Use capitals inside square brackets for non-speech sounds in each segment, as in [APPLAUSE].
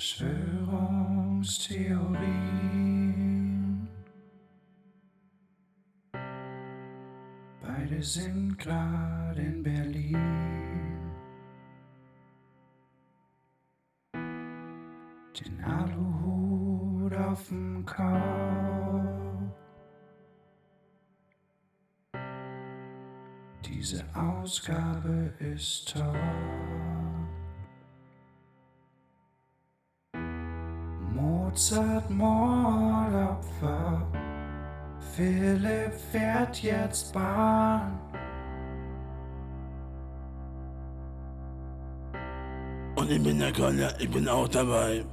Verschwörungstheorien. Beide sind gerade in Berlin. Den Aluhut auf dem Kopf. Diese Ausgabe ist top. Mordopfer. Philipp fährt jetzt Bahn. Und ich bin der Kolle, ich bin auch dabei.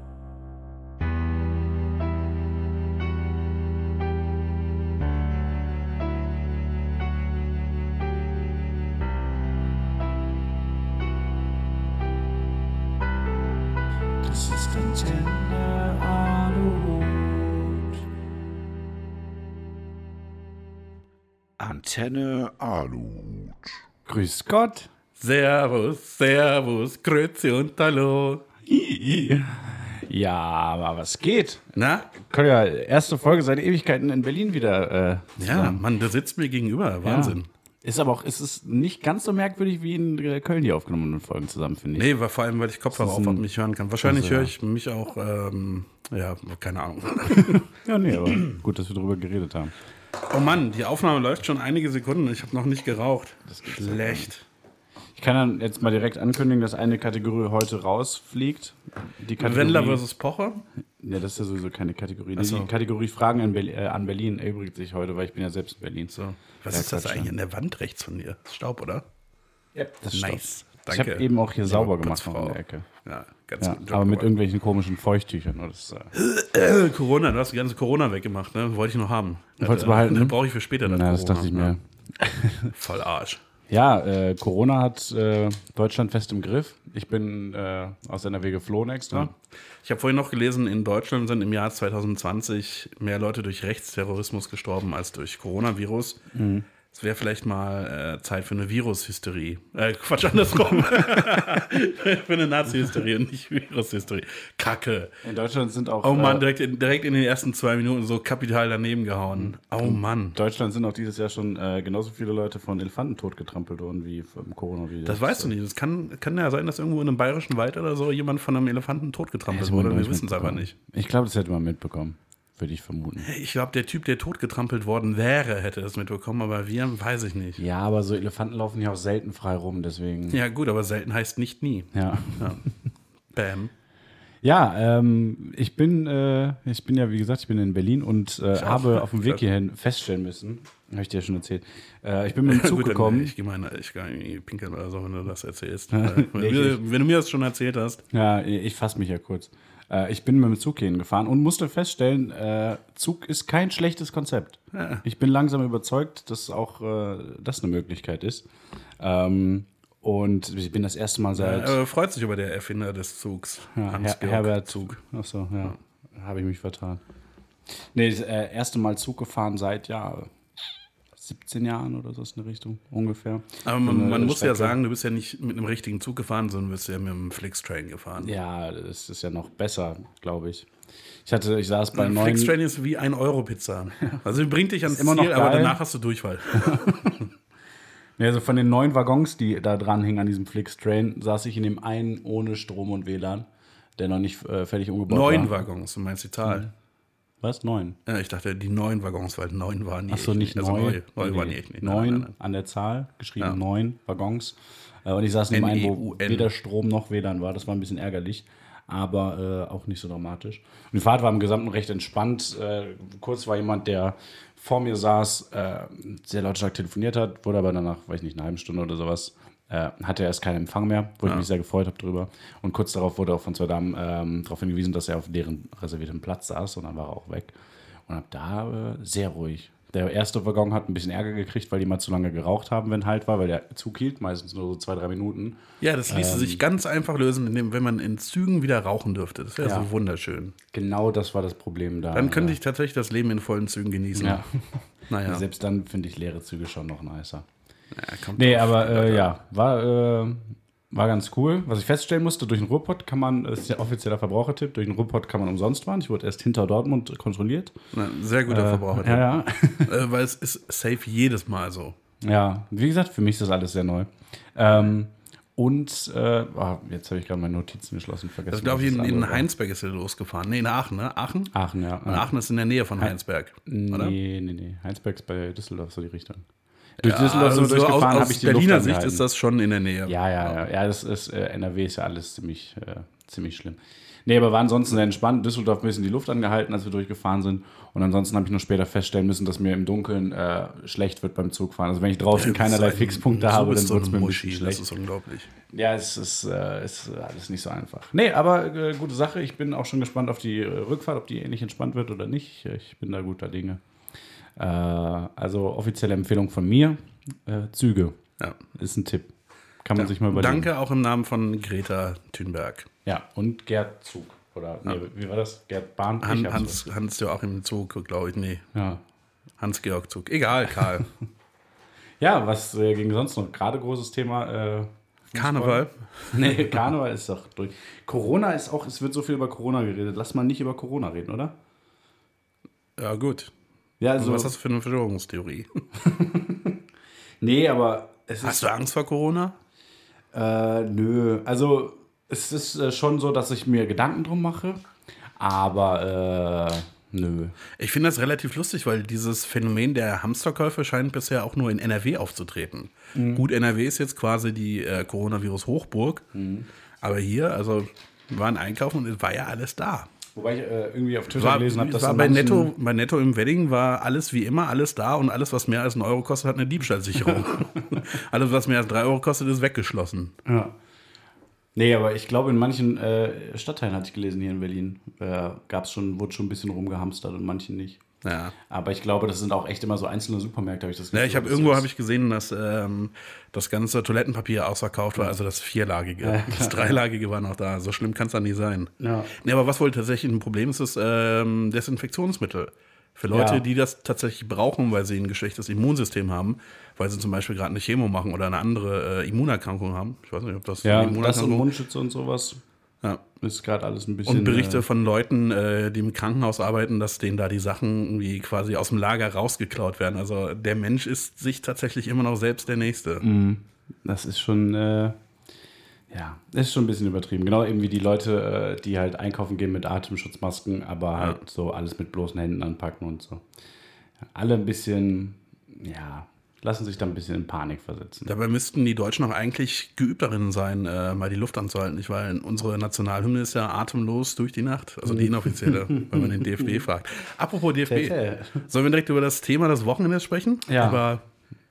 Antenne Aluhut. Grüß Gott. Servus, Servus, Grüezi und Hallo. Ja, aber was geht? Na? Können ja erste Folge seit Ewigkeiten in Berlin wieder. Äh, Ja. Mann, der sitzt mir gegenüber. Wahnsinn. Ist aber auch, ist es nicht ganz so merkwürdig wie in äh, Köln die aufgenommenen Folgen zusammen, finde ich. Nee, vor allem, weil ich Kopfhörer auf habe, mich hören kann. Wahrscheinlich Also, höre ja. ich mich auch, ähm, ja, keine Ahnung. [LAUGHS] Ja, nee, aber gut, dass wir drüber geredet haben. Oh Mann, die Aufnahme läuft schon einige Sekunden. Ich habe noch nicht geraucht. Das ist schlecht. Ich kann dann jetzt mal direkt ankündigen, dass eine Kategorie heute rausfliegt. Die Kategorie, Wendler versus Pocher? Ja, das ist ja sowieso keine Kategorie. Nee, so. Die Kategorie Fragen an, Berlin, äh, an Berlin erübrigt sich heute, weil ich bin ja selbst in Berlin. So. Was Ja, ist das eigentlich an der Wand rechts von dir? Staub, oder? Ja, das ist Nice. Ich habe eben auch hier sauber gemacht in der Ecke. Ja, ganz Ja, aber mit irgendwelchen komischen Feuchttüchern. oder? Das, äh, Äh, [CLEARS THROAT] Corona, du hast die ganze Corona weggemacht, ne? Wollte ich noch haben. Wolltest du behalten? Das brauche ich für später. na, das dachte ich mir. [LAUGHS] Voll Arsch. Ja, äh, Corona hat äh, Deutschland fest im Griff. Ich bin äh, aus NRW geflohen extra. Ich habe vorhin noch gelesen, in Deutschland sind im Jahr 2020 mehr Leute durch Rechtsterrorismus gestorben als durch Coronavirus. Mhm. Es wäre vielleicht mal äh, Zeit für eine Virushysterie. Äh, Quatsch, andersrum. [LAUGHS] für eine Nazi-Hysterie und nicht Virushysterie. Kacke. In Deutschland sind auch Oh Mann, äh, direkt in, direkt in den ersten zwei Minuten so kapital daneben gehauen. Oh Mann. Deutschland sind auch dieses Jahr schon äh, genauso viele Leute von Elefanten totgetrampelt worden wie vom Coronavirus. Das weißt du nicht. Das kann, kann ja sein, dass irgendwo in einem bayerischen Wald oder so jemand von einem Elefanten totgetrampelt wurde. Wir wissen es aber nicht. Ich glaube, das hätte man mitbekommen. Würde ich vermuten. Ich glaube, der Typ, der totgetrampelt worden wäre, hätte das mitbekommen, aber wir, weiß ich nicht. Ja, aber so Elefanten laufen ja auch selten frei rum, deswegen. Ja, gut, aber selten heißt nicht nie. Ja. Bam. Ja, ähm, ich bin, äh, ich bin ja, wie gesagt, ich bin in Berlin und äh, habe auf dem Weg hierhin feststellen müssen, habe ich dir ja schon erzählt, äh, ich bin mit dem [LAUGHS] Zug Gut, gekommen. Ich gehe mal, ich gehe irgendwie pinkeln oder so, wenn du das erzählst. [LAUGHS] wenn, Nee, du, ich- mir- wenn du mir das schon erzählt hast. Ja, ich fasse mich ja kurz. Äh, ich bin mit dem Zug hierhin gefahren und musste feststellen, äh, Zug ist kein schlechtes Konzept. Ich bin langsam überzeugt, dass auch äh, das eine Möglichkeit ist. Ähm, und ich bin das erste Mal seit Äh, freut sich über der Erfinder des Zugs. ja, Her Herbert Zug. Achso, ja. Habe ich mich vertan. Nee, das äh, erste Mal Zug gefahren seit ja 17 Jahren oder so ist eine Richtung ungefähr. Aber man, man muss ja sagen, du bist ja nicht mit einem richtigen Zug gefahren, sondern bist ja mit einem Flixtrain gefahren. Ja, das ist ja noch besser, glaube ich. Ich hatte, ich saß bei neun. Flixtrain ist wie ein Euro Pizza. [LAUGHS] Also bringt dich ans immer noch Ziel, aber geil. danach hast du Durchfall. [LAUGHS] Also von den neun Waggons, die da dran hingen an diesem Flix-Train, saß ich in dem einen ohne Strom und WLAN, der noch nicht äh, fertig umgebaut Neun war. Waggons, du meinst die Zahl. Was? Neun? Ja, ich dachte, die neun Waggons, weil neun waren die. Achso, nicht Also neu. neu. Neu Nee, waren die echt nicht. Nein, Neun nein, nein. an der Zahl, geschrieben Ja. neun Waggons. Äh, Und ich saß in dem einen, wo weder Strom noch WLAN war. Das war ein bisschen ärgerlich, aber äh, auch nicht so dramatisch. Und die Fahrt war im Gesamten recht entspannt. Äh, kurz war jemand, der vor mir saß, äh, sehr lautstark telefoniert hat, wurde aber danach, weiß ich nicht, eine halbe Stunde oder sowas, äh, hatte er erst keinen Empfang mehr, wo ich mich sehr gefreut habe drüber. Und kurz darauf wurde auch von zwei Damen ähm, darauf hingewiesen, dass er auf deren reservierten Platz saß und dann war er auch weg. Und ab da äh, sehr ruhig. Der erste Waggon hat ein bisschen Ärger gekriegt, weil die mal zu lange geraucht haben, wenn halt war, weil der Zug hielt, meistens nur so zwei, drei Minuten. Ja, das ließe Ähm. sich ganz einfach lösen, indem, wenn man in Zügen wieder rauchen dürfte. Das wäre Ja. so wunderschön. Genau das war das Problem da. Dann könnte ich tatsächlich das Leben in vollen Zügen genießen. Ja. [LAUGHS] Naja. Selbst dann finde ich leere Züge schon noch nicer. Ja, Nee, drauf aber äh, ja, war, äh, war ganz cool. Was ich feststellen musste, durch den Ruhrpott kann man, das ist ja offizieller Verbrauchertipp, durch den Ruhrpott kann man umsonst fahren. Ich wurde erst hinter Dortmund kontrolliert. Na, sehr guter Verbraucher. Ja, ja. [LAUGHS] Äh, weil es ist safe jedes Mal so. Ja, wie gesagt, für mich ist das alles sehr neu. Ähm, und äh, ah, jetzt habe ich gerade meine Notizen geschlossen, vergessen. Also, glaube ich, in, das in. Heinsberg ist er losgefahren. Nee, in Aachen, ne? Aachen? Aachen, ja. Und Aachen ist in der Nähe von Heinsberg. Oder? Nee, nee, nee. Heinsberg ist bei Düsseldorf so die Richtung. Durch Ja, Düsseldorf also sind wir so aus, durchgefahren, habe aus ich die Berliner Sicht ist das schon in der Nähe. Ja, ja, ja. Ja, das ist, äh, NRW ist ja alles ziemlich, äh, ziemlich schlimm. Nee, aber war ansonsten sehr entspannt. Düsseldorf ein bisschen die Luft angehalten, als wir durchgefahren sind. Und ansonsten habe ich nur später feststellen müssen, dass mir im Dunkeln äh, schlecht wird beim Zugfahren. Also wenn ich draußen keinerlei Fixpunkte habe, dann wird es mir ein bisschen Das schlecht. ist unglaublich. Ja, es ist, äh, ist alles nicht so einfach. Nee, aber äh, gute Sache. Ich bin auch schon gespannt auf die äh, Rückfahrt, ob die ähnlich entspannt wird oder nicht. Ich bin da guter Dinge. Äh, also offizielle Empfehlung von mir. Äh, Züge Ja. ist ein Tipp. Kann man sich mal überlegen. Danke auch im Namen von Greta Thunberg. Ja, und Gerd Zug. Oder, nee, wie war das? Gerd Bahn? Han, Hans, Hans Joachim Zug, glaube ich. Nee, so. Ja. Hans-Georg Zug. Egal, Karl. [LAUGHS] ja, was äh, ging sonst noch? Gerade großes Thema. Äh, Karneval. [LAUGHS] nee, Karneval ist doch durch. Corona ist auch, es wird so viel über Corona geredet. Lass mal nicht über Corona reden, oder? Ja, gut. Ja, Also, also. was hast du für eine Verschwörungstheorie? [LAUGHS] nee, aber es ist. Hast du Angst vor Corona? Äh, nö. Also, es ist äh, schon so, dass ich mir Gedanken drum mache. Aber, äh, nö. Ich finde das relativ lustig, weil dieses Phänomen der Hamsterkäufe scheint bisher auch nur in NRW aufzutreten. Mhm. Gut, NRW ist jetzt quasi die äh, Coronavirus-Hochburg. Mhm. Aber hier, also, wir waren einkaufen und es war ja alles da. Wobei ich äh, irgendwie auf Twitter War, gelesen habe, dass war bei, Netto, bei Netto im Wedding war alles wie immer, alles da und alles, was mehr als einen Euro kostet, hat eine Diebstahlsicherung. [LAUGHS] alles, was mehr als drei Euro kostet, ist weggeschlossen. Ja. Nee, aber ich glaube, in manchen äh, Stadtteilen hatte ich gelesen hier in Berlin, äh, gab's schon, wurde schon ein bisschen rumgehamstert und manchen nicht. Ja. Aber ich glaube, das sind auch echt immer so einzelne Supermärkte, habe ich das Ja, ich habe irgendwo habe ich gesehen, dass ähm, das ganze Toilettenpapier ausverkauft war, also das vierlagige. das dreilagige war noch da. So schlimm kann es dann nicht sein. Ja. Nee, aber was wohl tatsächlich ein Problem ist, ist ähm, Desinfektionsmittel. Für Leute, Ja. die das tatsächlich brauchen, weil sie ein geschwächtes Immunsystem haben, weil sie zum Beispiel gerade eine Chemo machen oder eine andere äh, Immunerkrankung haben. Ich weiß nicht, ob das Ja, eine das und Immunerkrankung Mundschütze und sowas ja. ist gerade alles ein bisschen. Und Berichte Äh, von Leuten, äh, die im Krankenhaus arbeiten, dass denen da die Sachen irgendwie quasi aus dem Lager rausgeklaut werden. Also der Mensch ist sich tatsächlich immer noch selbst der Nächste. das ist schon. Äh, ja, ist schon ein bisschen übertrieben. Genau eben wie die Leute, äh, die halt einkaufen gehen mit Atemschutzmasken, aber halt so alles mit bloßen Händen anpacken und so. Ja, alle ein bisschen, ja, lassen sich da ein bisschen in Panik versetzen. Dabei müssten die Deutschen auch eigentlich geübt darin sein, äh, mal die Luft anzuhalten, nicht? Weil unsere Nationalhymne ist ja atemlos durch die Nacht. Also die inoffizielle, [LAUGHS] wenn man den DFB fragt. Apropos DFB, sollen wir direkt über das Thema des Wochenendes sprechen? Ja. Über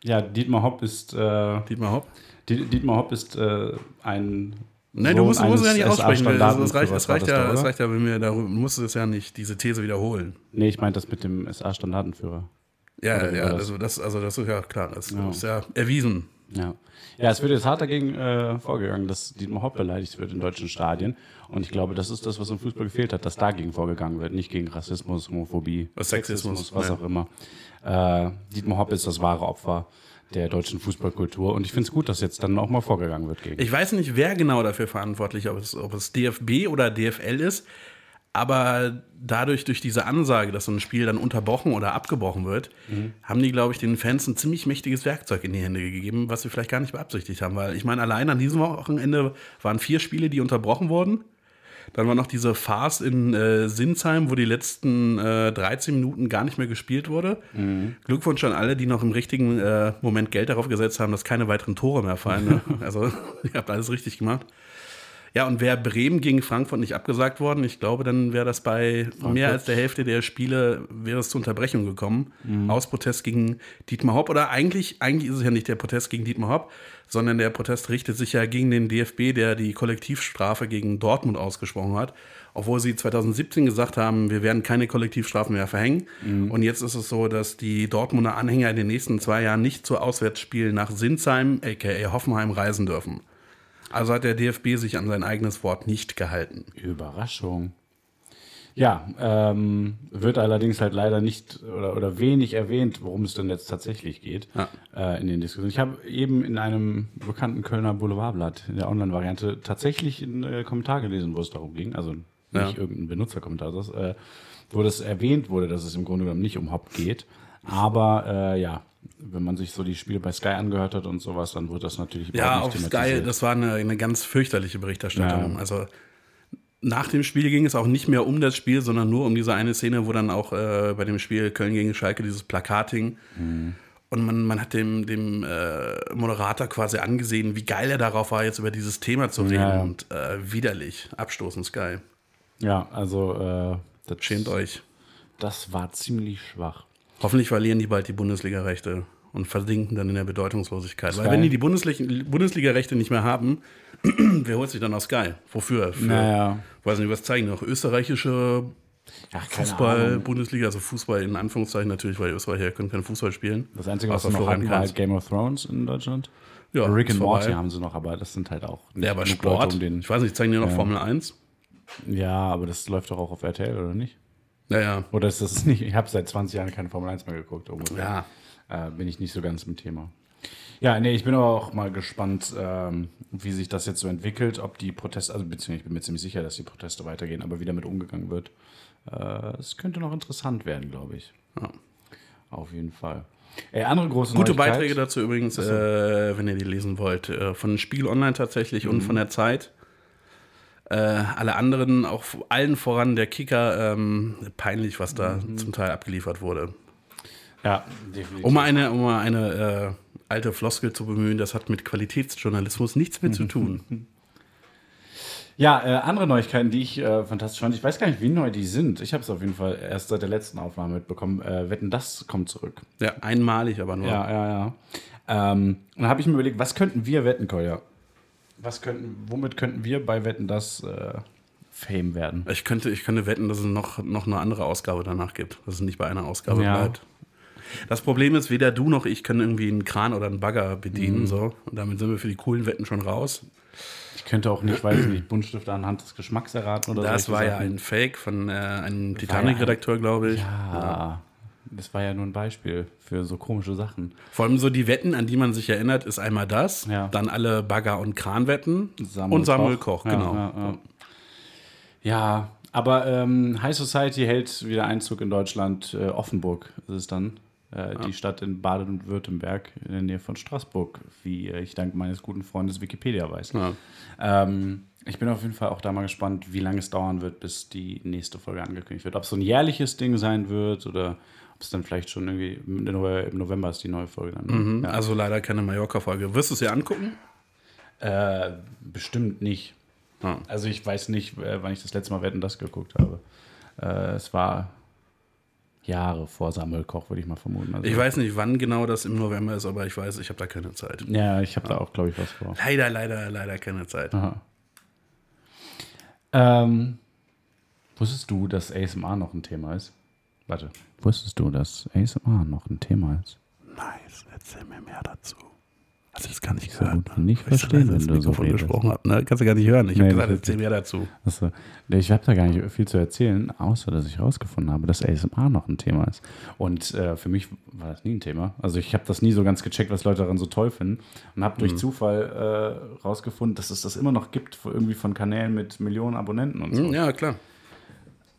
Ja, Dietmar Hopp ist. Äh, Dietmar Hopp. Diet- Dietmar Hopp ist äh, ein. Nein, du musst, musst es ja nicht aussprechen. Reicht, es, war reicht das ja, doch, es oder? reicht ja, wenn wir darüber, du musst es ja nicht, diese These wiederholen. Nee, ich meinte das mit dem SA-Standartenführer. Ja, Oder ja, also das, also das ist ja klar, das ist ja erwiesen. Ja. Ja, es wird jetzt hart dagegen äh, vorgegangen, dass Dietmar Hopp beleidigt wird in deutschen Stadien. Und ich glaube, das ist das, was im Fußball gefehlt hat, dass dagegen vorgegangen wird, nicht gegen Rassismus, Homophobie, Sexismus, was ja. auch immer. Äh, Dietmar Hopp ist das wahre Opfer der deutschen Fußballkultur. Und ich finde es gut, dass jetzt dann auch mal vorgegangen wird gegen. Ich weiß nicht, wer genau dafür verantwortlich ist, ob es, ob es DFB oder DFL ist, aber dadurch, durch diese Ansage, dass so ein Spiel dann unterbrochen oder abgebrochen wird, haben die, glaube ich, den Fans ein ziemlich mächtiges Werkzeug in die Hände gegeben, was sie vielleicht gar nicht beabsichtigt haben. Weil ich meine, allein an diesem Wochenende waren vier Spiele, die unterbrochen wurden. Dann war noch diese Farce in äh, Sinsheim, wo die letzten äh, 13 Minuten gar nicht mehr gespielt wurde. Glückwunsch an alle, die noch im richtigen äh, Moment Geld darauf gesetzt haben, dass keine weiteren Tore mehr fallen. Ne? [LAUGHS] Also, [LAUGHS] ihr habt alles richtig gemacht. Ja, und wäre Bremen gegen Frankfurt nicht abgesagt worden, ich glaube, dann wäre das bei mehr als der Hälfte der Spiele, wäre es zur Unterbrechung gekommen. Aus Protest gegen Dietmar Hopp. Oder eigentlich, eigentlich ist es ja nicht der Protest gegen Dietmar Hopp, sondern der Protest richtet sich ja gegen den DFB, der die Kollektivstrafe gegen Dortmund ausgesprochen hat. Obwohl sie 2017 gesagt haben, wir werden keine Kollektivstrafen mehr verhängen. Und jetzt ist es so, dass die Dortmunder Anhänger in den nächsten zwei Jahren nicht zu Auswärtsspielen nach Sinsheim, aka Hoffenheim, reisen dürfen. Also hat der DFB sich an sein eigenes Wort nicht gehalten. Überraschung. Ja, ähm, wird allerdings halt leider nicht oder, oder wenig erwähnt, worum es denn jetzt tatsächlich geht Ja. äh, in den Diskussionen. Ich habe eben in einem bekannten Kölner Boulevardblatt in der Online-Variante tatsächlich einen äh, Kommentar gelesen, wo es darum ging. Also nicht Ja. irgendein Benutzerkommentar, das, äh, wo das erwähnt wurde, dass es im Grunde genommen nicht um Hop geht. Aber äh, ja, wenn man sich so die Spiele bei Sky angehört hat und sowas, dann wird das natürlich Ja, auf nicht Sky, das war eine, eine ganz fürchterliche Berichterstattung. Ja. Also nach dem Spiel ging es auch nicht mehr um das Spiel, sondern nur um diese eine Szene, wo dann auch äh, bei dem Spiel Köln gegen Schalke dieses Plakat hing. Und man, man hat dem, dem äh, Moderator quasi angesehen, wie geil er darauf war, jetzt über dieses Thema zu reden. Ja, ja. Und äh, widerlich, abstoßend Sky. Ja, also äh, das, Schämt euch. das war ziemlich schwach. Hoffentlich verlieren die bald die Bundesliga-Rechte und versinken dann in der Bedeutungslosigkeit. Sky? Weil wenn die die Bundesli- Bundesliga-Rechte nicht mehr haben, [CLEARS THROAT] wer holt sich dann auf Sky? Wofür? Für, Naja. weiß nicht, was zeigen noch? Österreichische Ja, Fußball. Bundesliga, also Fußball in Anführungszeichen natürlich, weil die Österreicher können keinen Fußball spielen. Das Einzige, was sie noch hatten, war halt Game of Thrones in Deutschland. Ja, Rick and Morty haben sie noch, aber das sind halt auch nicht Ja, aber Sport, Leute, um den, ich weiß nicht, zeigen die noch Formel 1? Ja, aber das läuft doch auch auf RTL, oder nicht? Naja, Oder ist das [LAUGHS] nicht? Ich habe seit 20 Jahren keine Formel 1 mehr geguckt. Ungefähr. Ja. Äh, bin ich nicht so ganz im Thema. Ja, nee, ich bin aber auch mal gespannt, ähm, wie sich das jetzt so entwickelt, ob die Proteste, also beziehungsweise ich bin mir ziemlich sicher, dass die Proteste weitergehen, aber wie damit umgegangen wird. Äh, Es könnte noch interessant werden, glaube ich. Ja. Auf jeden Fall. Ey, andere große Gute Neuigkeit. Beiträge dazu übrigens, äh, wenn ihr die lesen wollt, äh, von Spiel Online tatsächlich und von der Zeit. Äh, alle anderen, auch allen voran der Kicker, ähm, peinlich, was da zum Teil abgeliefert wurde. Ja, definitiv. Um mal eine, um mal eine äh, alte Floskel zu bemühen, das hat mit Qualitätsjournalismus nichts mehr zu [LAUGHS] tun. Ja, äh, andere Neuigkeiten, die ich äh, fantastisch fand. Ich weiß gar nicht, wie neu die sind. Ich habe es auf jeden Fall erst seit der letzten Aufnahme mitbekommen. Äh, Wetten, das kommt zurück. ja, einmalig aber nur. Ja, ja, ja. Ähm, und dann habe ich mir überlegt, was könnten wir wetten, Kolja? Was könnten, womit könnten wir bei Wetten das äh, Fame werden? Ich könnte, ich könnte wetten, dass es noch, noch eine andere Ausgabe danach gibt, dass es nicht bei einer Ausgabe Ja. bleibt. Das Problem ist, weder du noch ich können irgendwie einen Kran oder einen Bagger bedienen. Mhm. So. Und damit sind wir für die coolen Wetten schon raus. Ich könnte auch nicht, weiß ich nicht, Buntstifte anhand des Geschmacks erraten oder Das war ja ein Fake von äh, einem Titanic-Redakteur, glaube ich. Ja, das war ja nur ein Beispiel für so komische Sachen. Vor allem so die Wetten, an die man sich erinnert, ist einmal das, Ja. dann alle Bagger- und Kranwetten Samuel und Samuel Koch. Koch, genau. ja, ja. Ja, aber ähm, High Society hält wieder Einzug in Deutschland. Äh, Offenburg ist es dann. Äh, Die Stadt in Baden-Württemberg in der Nähe von Straßburg, wie äh, ich dank meines guten Freundes Wikipedia weiß. Ja. Ähm, ich bin auf jeden Fall auch da mal gespannt, wie lange es dauern wird, bis die nächste Folge angekündigt wird. Ob es so ein jährliches Ding sein wird oder ob es dann vielleicht schon irgendwie im Nove- im November ist die neue Folge dann. Mhm. Ja. Also leider keine Mallorca-Folge. Wirst du es dir angucken? Äh, bestimmt nicht. Ja. Also ich weiß nicht, äh, wann ich das letzte Mal Wetten das geguckt habe. Äh, es war Jahre vor Samuel Koch, würde ich mal vermuten. Also, Ich weiß nicht, wann genau das im November ist, aber ich weiß, ich habe da keine Zeit. Ja, ich habe da auch, glaube ich, was vor. Leider, leider, leider keine Zeit. Aha. Ähm, wusstest du, dass ASMR noch ein Thema ist? Warte. Wusstest du, dass ASMR noch ein Thema ist? Nice, erzähl mir mehr dazu. Also das kann ich So hören. gut nicht ich verstehen, wenn du so gesprochen habe. Ne? Kannst du gar nicht hören. Ich Nee, habe das gesagt, erzähl mehr dazu. Achso. Ich habe da gar nicht viel zu erzählen, außer dass ich herausgefunden habe, dass ASMR noch ein Thema ist. Und äh, für mich war das nie ein Thema. Also ich habe das nie so ganz gecheckt, was Leute daran so toll finden. Und habe durch Zufall äh, rausgefunden, dass es das immer noch gibt, irgendwie von Kanälen mit Millionen Abonnenten und so. Hm, Ja, klar.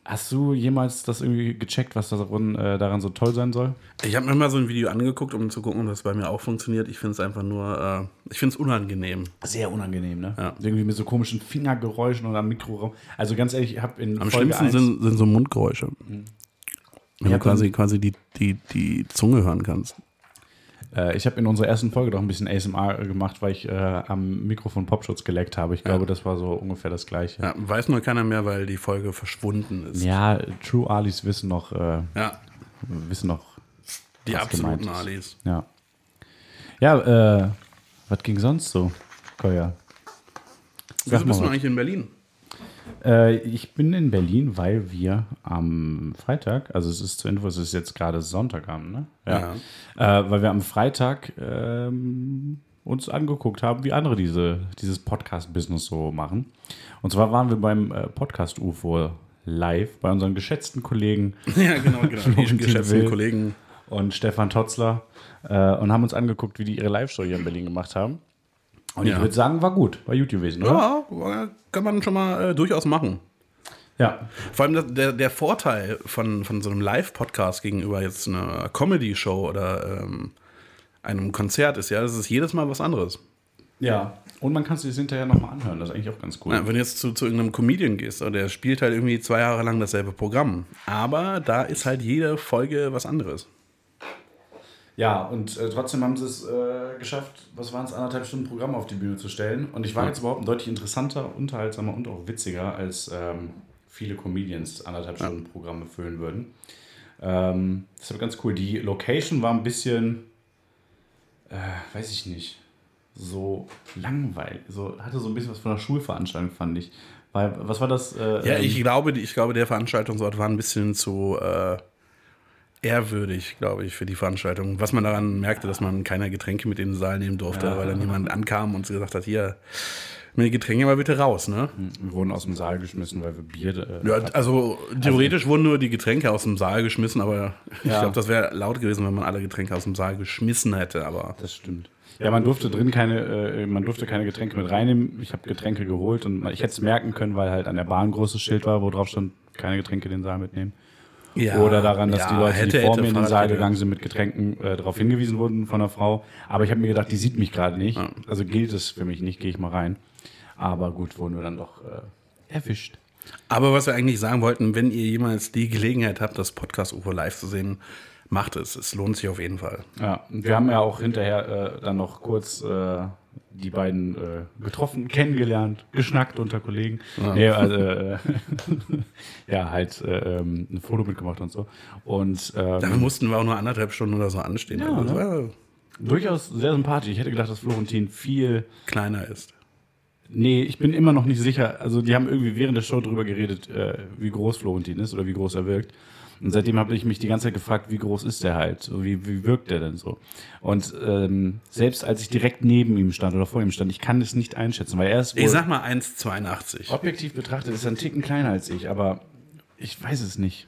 Hast du jemals das irgendwie gecheckt, was daran, äh, daran so toll sein soll? Ich habe mir mal so ein Video angeguckt, um zu gucken, ob das bei mir auch funktioniert. Ich finde es einfach nur, äh, ich finde es unangenehm. Sehr unangenehm, ne? Ja. Irgendwie mit so komischen Fingergeräuschen oder am Mikroraum. Also ganz ehrlich, ich habe in Am Folge schlimmsten 1 sind, sind so Mundgeräusche. Mhm. Wenn du quasi, quasi die, die, die Zunge hören kannst. Äh, ich habe in unserer ersten Folge doch ein bisschen ASMR gemacht, weil ich äh, am Mikrofon Popschutz geleckt habe. Ich glaube, das war so ungefähr das Gleiche. Ja, weiß nur keiner mehr, weil die Folge verschwunden ist. Ja, True Alis wissen noch, äh, Ja, wissen noch, die absoluten. Alis. Ja. Ja, äh, was ging sonst so, Koya? Wieso bist du eigentlich in Berlin? Äh, ich bin in Berlin, weil wir am Freitag, also es ist zur Info, es ist jetzt gerade Sonntagabend, ne? Äh, weil wir am Freitag ähm, uns angeguckt haben, wie andere diese, dieses Podcast-Business so machen. Und zwar waren wir beim äh, Podcast-UFO live bei unseren geschätzten Kollegen [LAUGHS] Ja, genau, genau. Geschätzten. Kollegen. und Stefan Totzler äh, und haben uns angeguckt, wie die ihre Live-Show hier in Berlin gemacht haben. Und ich Ja. würde sagen, war gut, war gut gewesen, oder? Ja, kann man schon mal äh, durchaus machen. Ja. Vor allem der, der Vorteil von, von so einem Live-Podcast gegenüber jetzt einer Comedy-Show oder ähm, einem Konzert ist ja, das ist jedes Mal was anderes. Ja. Und man kann sich das hinterher nochmal anhören, das ist eigentlich auch ganz cool. Ja, wenn du jetzt zu, zu irgendeinem Comedian gehst, oder der spielt halt irgendwie zwei Jahre lang dasselbe Programm. Aber da ist halt jede Folge was anderes. Ja, und äh, trotzdem haben sie es äh, geschafft, was waren es, anderthalb Stunden Programm auf die Bühne zu stellen. Und ich war jetzt überhaupt deutlich interessanter, unterhaltsamer und auch witziger, als ähm, viele Comedians anderthalb Stunden Programme füllen würden. Ähm, das war ganz cool. Die Location war ein bisschen, äh, weiß ich nicht, so langweilig. So, hatte so ein bisschen was von einer Schulveranstaltung, fand ich. Weil, was war das? Äh, Ja, ähm, ich glaube, ich glaube, der Veranstaltungsort war ein bisschen zu äh, ehrwürdig, glaube ich, für die Veranstaltung. Was man daran merkte, dass man keine Getränke mit in den Saal nehmen durfte, weil dann jemand ankam und gesagt hat, hier, mir Getränke mal bitte raus, ne? wir wurden aus dem Saal geschmissen, weil wir Bier. Äh, Ja, also theoretisch wurden nur die Getränke aus dem Saal geschmissen, aber ich Ja. glaube, das wäre laut gewesen, wenn man alle Getränke aus dem Saal geschmissen hätte. Aber Das stimmt. Ja, man durfte drin keine, äh, man durfte keine Getränke mit reinnehmen. Ich habe Getränke geholt und ich hätte es merken können, weil halt an der Bahn ein großes Schild war, wo drauf stand, keine Getränke in den Saal mitnehmen. Ja, Oder daran, dass ja, die Leute, hätte, die vor hätte, mir in den Saal gegangen sind mit Getränken, äh, darauf hingewiesen wurden von der Frau. Aber ich habe mir gedacht, die sieht mich gerade nicht. Also gilt es für mich nicht, gehe ich mal rein. Aber gut, wurden wir dann doch äh, erwischt. Aber was wir eigentlich sagen wollten, wenn ihr jemals die Gelegenheit habt, das Podcast UFO live zu sehen, macht es. Es lohnt sich auf jeden Fall. Ja, wir haben ja auch hinterher äh, dann noch kurz äh, die beiden äh, getroffen, kennengelernt, geschnackt unter Kollegen. Nee, also, äh, [LAUGHS] ja, halt äh, ähm, ein Foto mitgemacht und so. Und ähm, Dafür mussten wir auch nur anderthalb Stunden oder so anstehen. Ja, also, ne? durchaus sehr sympathisch. Ich hätte gedacht, dass Florentin viel. kleiner ist. Nee, ich bin immer noch nicht sicher. Also, die haben irgendwie während der Show drüber geredet, äh, wie groß Florentin ist oder wie groß er wirkt. Und seitdem habe ich mich die ganze Zeit gefragt, wie groß ist der halt? So, wie, wie wirkt der denn so? Und ähm, selbst als ich direkt neben ihm stand oder vor ihm stand, ich kann es nicht einschätzen, weil er ist wohl Ich sag mal 1,82. objektiv betrachtet ist er einen Ticken kleiner als ich, aber ich weiß es nicht.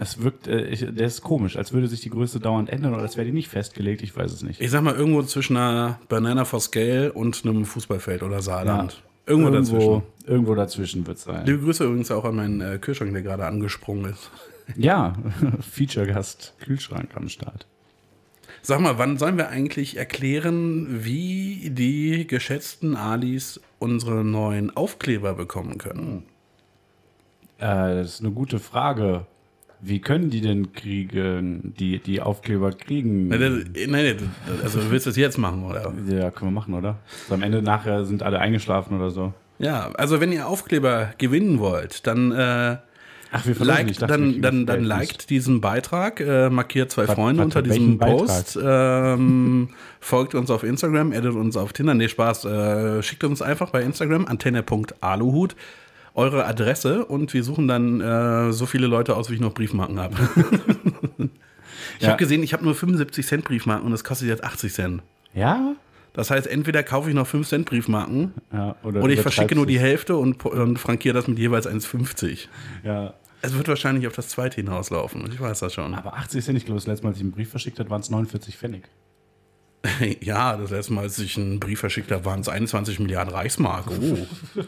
Es wirkt, äh, ich, der ist komisch, als würde sich die Größe dauernd ändern oder als wäre die nicht festgelegt, ich weiß es nicht. Ich sag mal irgendwo zwischen einer Banana for Scale und einem Fußballfeld oder Saarland. Irgendwo, dazwischen. irgendwo, irgendwo dazwischen wird es sein. Liebe Grüße übrigens auch an meinen äh, Kühlschrank, der gerade angesprungen ist. [LAUGHS] Ja, [LAUGHS] Feature-Gast, Kühlschrank am Start. Sag mal, wann sollen wir eigentlich erklären, wie die geschätzten Alis unsere neuen Aufkleber bekommen können? Äh, das ist eine gute Frage. Wie können die denn kriegen, die, die Aufkleber kriegen? Nein, das- nein, nein, also du willst das jetzt machen, oder? Ja, können wir machen, oder? So, am Ende nachher sind alle eingeschlafen oder so. Ja, also wenn ihr Aufkleber gewinnen wollt, dann äh, Ach, wir liked, Ich dachte, dann, dann, dann liked diesen Beitrag, äh, markiert zwei Was- Freunde was- unter diesem Post, ähm, [LAUGHS] folgt uns auf Instagram, addet uns auf Tinder, nee, Spaß, äh, schickt uns einfach bei Instagram antenne.aluhut eure Adresse und wir suchen dann äh, so viele Leute aus, wie ich noch Briefmarken habe. [LAUGHS] ich Ja. habe gesehen, ich habe nur 75 Cent Briefmarken und das kostet jetzt 80 Cent. Ja? Das heißt, entweder kaufe ich noch 5 Cent Briefmarken ja oder ich verschicke nur die. Hälfte und, und frankiere das mit jeweils 1,50. Ja. Es wird wahrscheinlich auf das zweite hinauslaufen. Ich weiß das schon. Aber 80 Cent, ich glaube, das letzte Mal, als ich einen Brief verschickt habe, waren es 49 Pfennig. [LAUGHS] Ja, das letzte Mal, als ich einen Brief verschickt habe, waren es 21 Milliarden Reichsmark. Oh. [LAUGHS]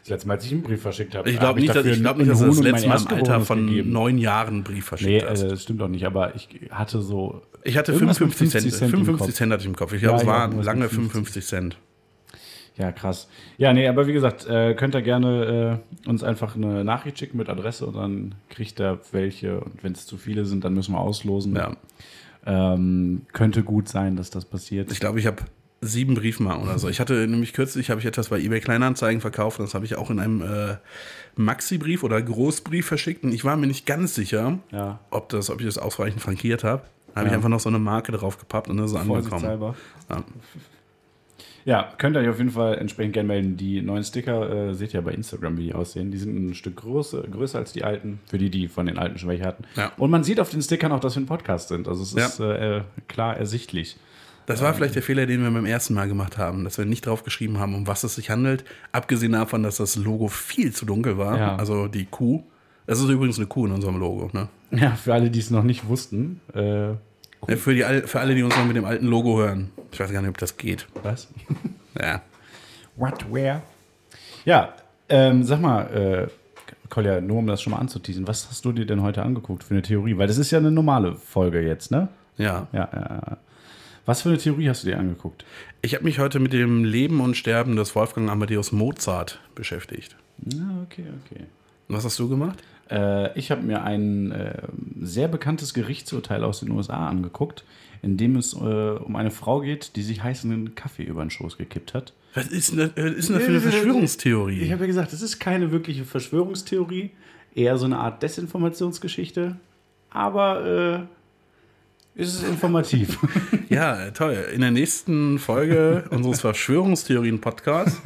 Das letzte Mal, als ich einen Brief verschickt habe, Ich glaube nicht, dass, ich glaub einen nicht, dass du das letzte Mal im Alter von gegeben. neun Jahren einen Brief verschickt Nee, hast. also, das stimmt doch nicht, aber ich hatte so. ich hatte irgendwas mit 55 Cent. im 55 Kopf. Cent hatte ich im Kopf. Ich glaube, Ja, es ja, waren irgendwas lange mit 55 Cent. Ja, krass. Ja, nee, aber wie gesagt, äh, könnt ihr gerne äh, uns einfach eine Nachricht schicken mit Adresse und dann kriegt er welche. Und wenn es zu viele sind, dann müssen wir auslosen. Ja. Ähm, könnte gut sein, dass das passiert. Ich glaube, ich habe sieben Briefmarken oder so. Ich hatte nämlich kürzlich habe ich etwas bei eBay Kleinanzeigen verkauft. Das habe ich auch in einem äh, Maxi-Brief oder Großbrief verschickt. Und ich war mir nicht ganz sicher, Ja. ob, das, ob ich das ausreichend frankiert habe. Da habe Ja. ich einfach noch so eine Marke drauf gepappt und dann ist angekommen. Ja. Ja, könnt ihr euch auf jeden Fall entsprechend gerne melden. Die neuen Sticker äh, seht ihr bei Instagram, wie die aussehen. Die sind ein Stück größer, größer als die alten, für die, die von den alten schon welche hatten. Ja. Und man sieht auf den Stickern auch, dass wir ein Podcast sind. Also es ist äh, äh, klar ersichtlich. Das war vielleicht der Fehler, den wir beim ersten Mal gemacht haben, dass wir nicht drauf geschrieben haben, um was es sich handelt. Abgesehen davon, dass das Logo viel zu dunkel war, Ja. also die Kuh Das ist übrigens eine Kuh in unserem Logo. Ne? Ja, für alle, die es noch nicht wussten. Äh, Ja, für, die, all- für alle, die uns noch mit dem alten Logo hören. Ich weiß gar nicht, ob das geht. was? [LAUGHS] Ja. What, where? Ja, ähm, sag mal, äh, Kolja, nur um das schon mal anzuteasen, was hast du dir denn heute angeguckt für eine Theorie? Weil das ist ja eine normale Folge jetzt, ne? Ja. Ja, ja. ja. Was für eine Theorie hast du dir angeguckt? Ich habe mich heute mit dem Leben und Sterben des Wolfgang Amadeus Mozart beschäftigt. Ja, okay, okay. Und was hast du gemacht? Äh, ich habe mir ein äh, sehr bekanntes Gerichtsurteil aus den USA angeguckt, in dem es äh, um eine Frau geht, die sich heißen Kaffee über den Schoß gekippt hat. Was ist denn das, ist denn das für eine Verschwörungstheorie? Ich habe ja gesagt, das ist keine wirkliche Verschwörungstheorie, eher so eine Art Desinformationsgeschichte, aber äh, ist es informativ. [LAUGHS] Ja, toll. In der nächsten Folge unseres Verschwörungstheorien-Podcasts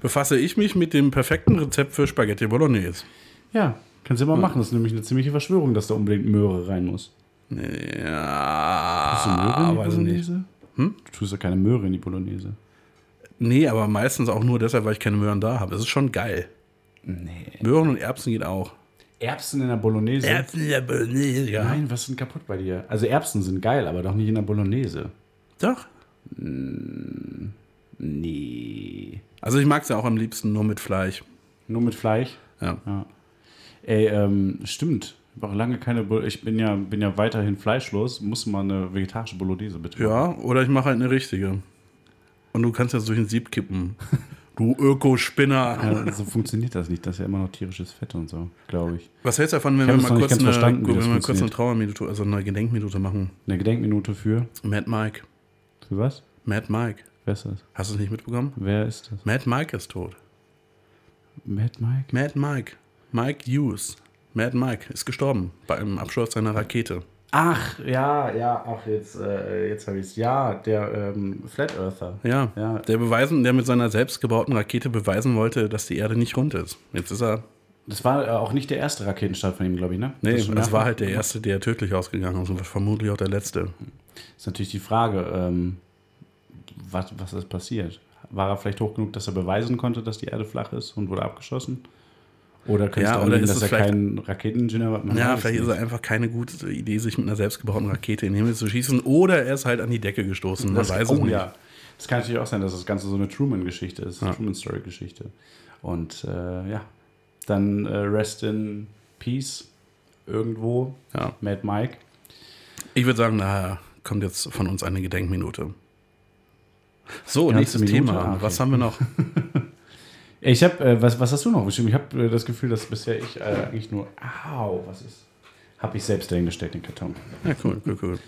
befasse ich mich mit dem perfekten Rezept für Spaghetti Bolognese. Ja, kannst du mal machen. Das ist nämlich eine ziemliche Verschwörung, dass da unbedingt Möhre rein muss. Ja, Hast du Möhre in die ich nicht. Bolognese? Hm? Du tust ja keine Möhre in die Bolognese. Nee, aber meistens auch nur deshalb, weil ich keine Möhren da habe. Es ist schon geil. Nee. Möhren und Erbsen geht auch. Erbsen in der Bolognese? Erbsen in der Bolognese, ja. Nein, was ist denn kaputt bei dir? Also Erbsen sind geil, aber doch nicht in der Bolognese. Doch. Nee. Also ich mag es ja auch am liebsten nur mit Fleisch. Nur mit Fleisch? Ja. Ey, ähm, stimmt. Ich habe auch lange keine. Bo ich bin ja, bin ja weiterhin fleischlos. Muss mal eine vegetarische Bolognese bitte. Ja, oder ich mache halt eine richtige. Und du kannst das durch ein Sieb kippen. [LAUGHS] Du Ökospinner. Ja, so funktioniert das nicht. Das ist ja immer noch tierisches Fett und so, glaube ich. Was hältst du davon, wenn wir mal kurz eine, wenn wir kurz eine. Trauerminute, also eine Gedenkminute machen? Eine Gedenkminute für. Mad Mike. Für was? Mad Mike. Wer ist das? Hast du es nicht mitbekommen? Wer ist das? Mad Mike ist tot. Mad Mike? Mad Mike. Mike Hughes. Mad Mike ist gestorben bei einem Absturz seiner Rakete. Ach, ja, ja, ach, jetzt, äh, jetzt habe ich es. Ja, der ähm, Flat Earther. Ja, Ja. Der, beweisen, der mit seiner selbstgebauten Rakete beweisen wollte, dass die Erde nicht rund ist. Jetzt ist er. Das war äh, auch nicht der erste Raketenstart von ihm, glaube ich, ne? Nee, Das das, war halt der erste, der tödlich ausgegangen ist und vermutlich auch der letzte. Ist natürlich die Frage, ähm, was, was ist passiert? War er vielleicht hoch genug, dass er beweisen konnte, dass die Erde flach ist und wurde abgeschossen? Oder könnte Ja, es oder ist dass es er kein Raketeningenieur war? Man Ja, vielleicht ist er einfach keine gute Idee, sich mit einer selbstgebauten Rakete in den Himmel zu schießen. Oder er ist halt an die Decke gestoßen. Das, weiß oh, es nicht. ja. Das kann natürlich auch sein, dass das Ganze so eine Truman-Geschichte ist, eine Truman-Story-Geschichte. Und äh, ja, dann äh, Rest in Peace irgendwo, Ja. Mad Mike. Ich würde sagen, da kommt jetzt von uns eine Gedenkminute. So, Ganze nächstes Minute? Thema. Ah, okay. Was haben wir noch? [LAUGHS] Ich habe, äh, was, was hast du noch bestimmt? Ich habe äh, das Gefühl, dass bisher ich äh, eigentlich nur, au, was ist, habe ich selbst dahingestellt, den Karton. Ja, cool, cool, cool.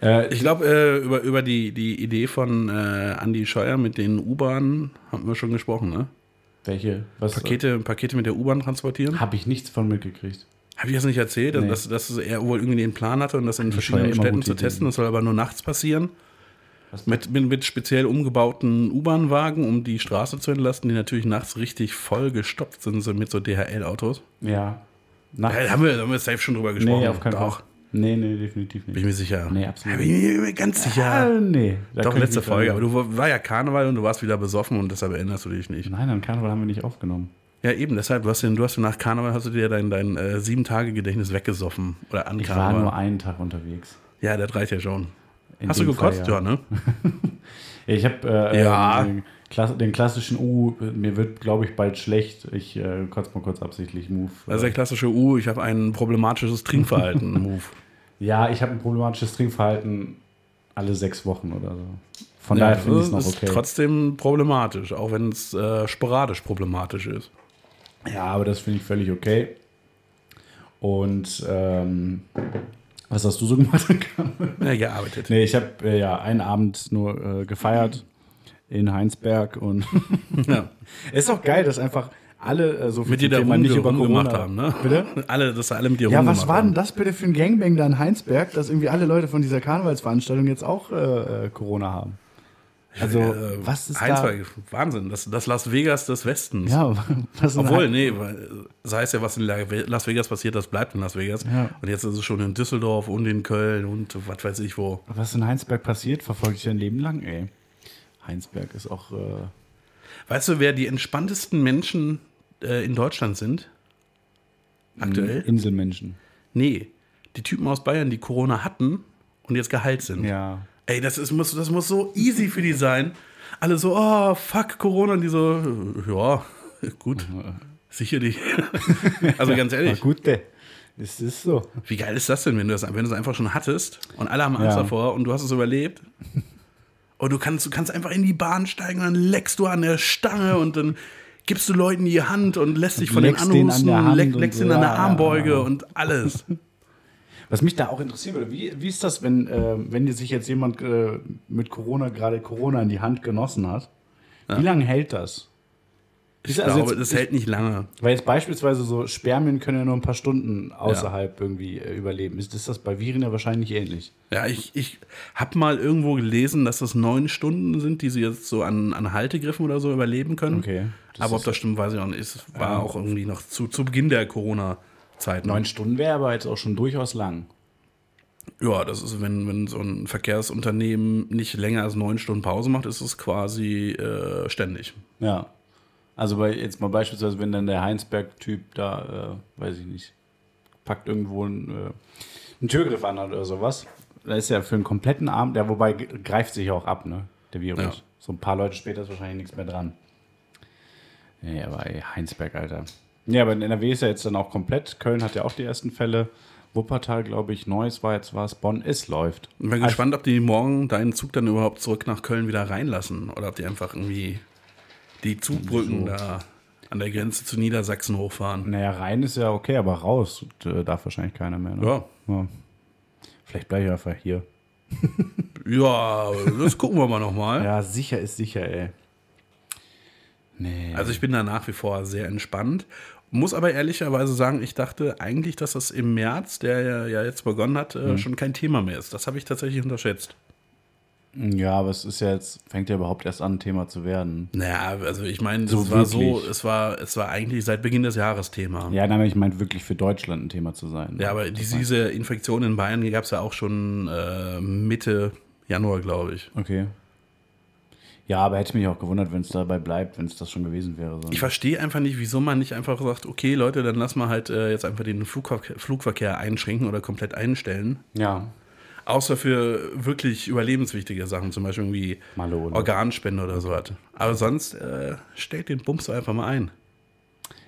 Äh, Ich glaube, äh, über, über die, die Idee von äh, Andy Scheuer mit den U-Bahnen haben wir schon gesprochen, ne? welche, was, Pakete, Pakete mit der U-Bahn transportieren. habe ich nichts von mitgekriegt. Habe ich das nicht erzählt, Nee. dass, dass er wohl irgendwie den Plan hatte und das in verschiedenen Städten zu testen? Das soll aber nur nachts passieren. Mit, mit, mit speziell umgebauten U-Bahn-Wagen, um die Straße zu entlasten, die natürlich nachts richtig voll gestopft sind so mit so DHL-Autos. Ja. Da haben wir, haben wir safe schon drüber gesprochen. nee, auf keinen Doch, Fall. Nee, nee, definitiv nicht. bin ich mir sicher. Nee, absolut Ja, bin ich mir ganz sicher. Ah, nee. da Doch, letzte Folge. Aber du war ja Karneval und du warst wieder besoffen und deshalb erinnerst du dich nicht. Nein, an Karneval haben wir nicht aufgenommen. Ja, eben, deshalb, du hast, den, du hast nach Karneval hast du dir dein, dein äh, Sieben-Tage-Gedächtnis weggesoffen. Oder an Ich war Karneval. nur einen Tag unterwegs. ja, das reicht ja schon. In hast du gekotzt? Fall, ja. ne? [LAUGHS] Ich habe äh, Ja. den, Klass den klassischen U, mir wird, glaube ich, bald schlecht. Ich äh, kotze mal kurz absichtlich Move. Ist der klassische U, ich habe ein problematisches Trinkverhalten-Move. [LAUGHS] ja, ich habe ein problematisches Trinkverhalten alle sechs Wochen oder so. Von Ja, daher finde ich es noch das ist okay. trotzdem problematisch, auch wenn es äh, sporadisch problematisch ist. Ja, aber das finde ich völlig okay. Und ähm, was hast du so gemacht? [LAUGHS] Ja, gearbeitet. nee, ich habe äh, ja einen Abend nur äh, gefeiert in Heinsberg und [LAUGHS] Ja. es ist auch geil, dass einfach alle äh, so viel Mit dir da Thema rumge rumgemacht haben, ne? Bitte? [LAUGHS] Alle, dass alle mit dir Ja, was war denn das bitte für ein Gangbang da in Heinsberg, dass irgendwie alle Leute von dieser Karnevalsveranstaltung jetzt auch äh, äh, Corona haben? Also, Äh, was ist Heinsberg, Wahnsinn, das, das Las Vegas des Westens. da? Ja, [LAUGHS] was ist Obwohl, nee, weil, sei es ja, was in Las Vegas passiert, das bleibt in Las Vegas. Ja. Und jetzt ist es schon in Düsseldorf und in Köln und was weiß ich wo. Was in Heinsberg passiert, verfolge ich dein Leben lang, ey. Heinsberg ist auch. Äh, Weißt du, wer die entspanntesten Menschen äh, in Deutschland sind? Aktuell? Inselmenschen. Nee, die Typen aus Bayern, die Corona hatten und jetzt geheilt sind. Ja. Ey, das, ist, muss, das muss so easy für die sein. Alle so, oh, fuck Corona. Und die so, ja, gut, sicher die. [LAUGHS] also ganz ehrlich, gut, ey. es ist so. wie geil ist das denn, wenn du das, wenn du es einfach schon hattest und alle haben Angst Ja. davor und du hast es überlebt? [LAUGHS] Und du kannst, du kannst einfach in die Bahn steigen und dann leckst du an der Stange und dann gibst du Leuten die Hand und lässt dich von denen leckst den an anhusten, der Hand leck, und leckst so, ihn an der ja, Armbeuge ja. und alles. [LAUGHS] Was mich da auch interessieren würde, wie, wie ist das, wenn, äh, wenn sich jetzt jemand äh, mit Corona gerade Corona in die Hand genossen hat? Wie lange hält das? Ich also glaube, jetzt- das hält nicht lange. Weil jetzt beispielsweise so Spermien können ja nur ein paar Stunden außerhalb irgendwie äh, überleben. Ist, ist das bei Viren ja wahrscheinlich ähnlich? Ja, ich, ich habe mal irgendwo gelesen, dass das neun Stunden sind, die sie jetzt so an, an Haltegriffen oder so überleben können. Okay. Aber ob das stimmt, weiß ich auch nicht. Es war auch irgendwie noch zu, zu Beginn der Corona-Zeit. Ne? Neun Stunden wäre aber jetzt auch schon durchaus lang. Ja, das ist, wenn, wenn so ein Verkehrsunternehmen nicht länger als neun Stunden Pause macht, ist es quasi äh, ständig. Ja. Also bei, jetzt mal beispielsweise, wenn dann der Heinsberg-Typ da, äh, weiß ich nicht, packt irgendwo einen, äh, einen Türgriff an oder sowas, da ist ja für einen kompletten Abend, der wobei greift sich auch ab, ne, der Virus. Ja. So ein paar Leute später ist wahrscheinlich nichts mehr dran. Nee, aber ey, Heinsberg, Alter. Ja, aber in NRW ist ja jetzt dann auch komplett. Köln hat ja auch die ersten Fälle. Wuppertal, glaube ich, Neuss war jetzt was. Bonn, es läuft. Ich bin gespannt, ob die morgen deinen Zug dann überhaupt zurück nach Köln wieder reinlassen oder ob die einfach irgendwie die Zugbrücken da an der Grenze zu Niedersachsen hochfahren. Naja, rein ist ja okay, aber raus äh, darf wahrscheinlich keiner mehr. Ne? Ja. Ja. Vielleicht bleibe ich einfach hier. [LAUGHS] Ja, das gucken wir mal nochmal. Ja, sicher ist sicher, ey. Nee. Also ich bin da nach wie vor sehr entspannt. Muss aber ehrlicherweise sagen, ich dachte eigentlich, dass das im März, der ja- ja jetzt begonnen hat, äh, schon kein Thema mehr ist. Das habe ich tatsächlich unterschätzt. ja, aber es ist ja jetzt, fängt ja überhaupt erst an, ein Thema zu werden. Naja, also ich meine, So es war so, wirklich. es war, es war eigentlich seit Beginn des Jahres Thema. Ja, nein, ich meine wirklich für Deutschland ein Thema zu sein. Ja, aber diese, diese Infektion in Bayern die gab es ja auch schon äh, Mitte Januar, glaube ich. Okay. Ja, aber hätte mich auch gewundert, wenn es dabei bleibt, wenn es das schon gewesen wäre. So. Ich verstehe einfach nicht, wieso man nicht einfach sagt, okay, Leute, dann lass mal halt äh, jetzt einfach den Flugverkehr, Flugverkehr einschränken oder komplett einstellen. ja. Außer für wirklich überlebenswichtige Sachen, zum Beispiel irgendwie Malone. Organspende oder so was. Aber sonst äh, stellt den Bums einfach mal ein.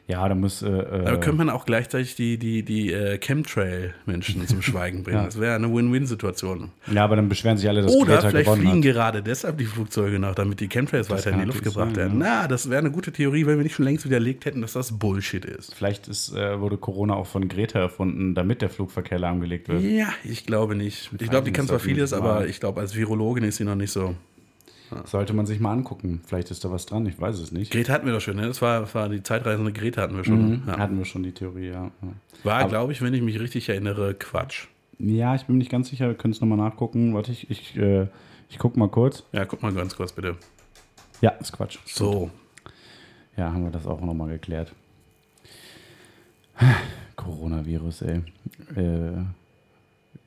Ja, da muss. Äh, äh, Da könnte man auch gleichzeitig die, die, die äh, Chemtrail-Menschen zum Schweigen bringen. [LAUGHS] Ja. Das wäre eine Win-Win-Situation. ja, aber dann beschweren sich alle, dass Oder Greta vielleicht fliegen hat. gerade deshalb die Flugzeuge noch, damit die Chemtrails weiter in die Luft gebracht sein, werden. Na, das wäre eine gute Theorie, wenn wir nicht schon längst widerlegt hätten, dass das Bullshit ist. Vielleicht ist, äh, wurde Corona auch von Greta erfunden, damit der Flugverkehr lahmgelegt wird. Ja, ich glaube nicht. Ich glaube, die kann zwar vieles, aber ich glaube, als Virologin ist sie noch nicht so. Sollte man sich mal angucken. Vielleicht ist da was dran, ich weiß es nicht. Greta hatten wir doch schon, ne? Das war, das war die zeitreisende Greta hatten wir schon. Ja. Hatten wir schon die Theorie, ja. ja. War, glaube ich, wenn ich mich richtig erinnere, Quatsch. Ja, ich bin mir nicht ganz sicher, wir können es nochmal nachgucken. Warte, ich, ich, äh, ich guck mal kurz. Ja, guck mal ganz kurz bitte. Ja, ist Quatsch. So. Ja, haben wir das auch nochmal geklärt. Coronavirus, ey. Äh,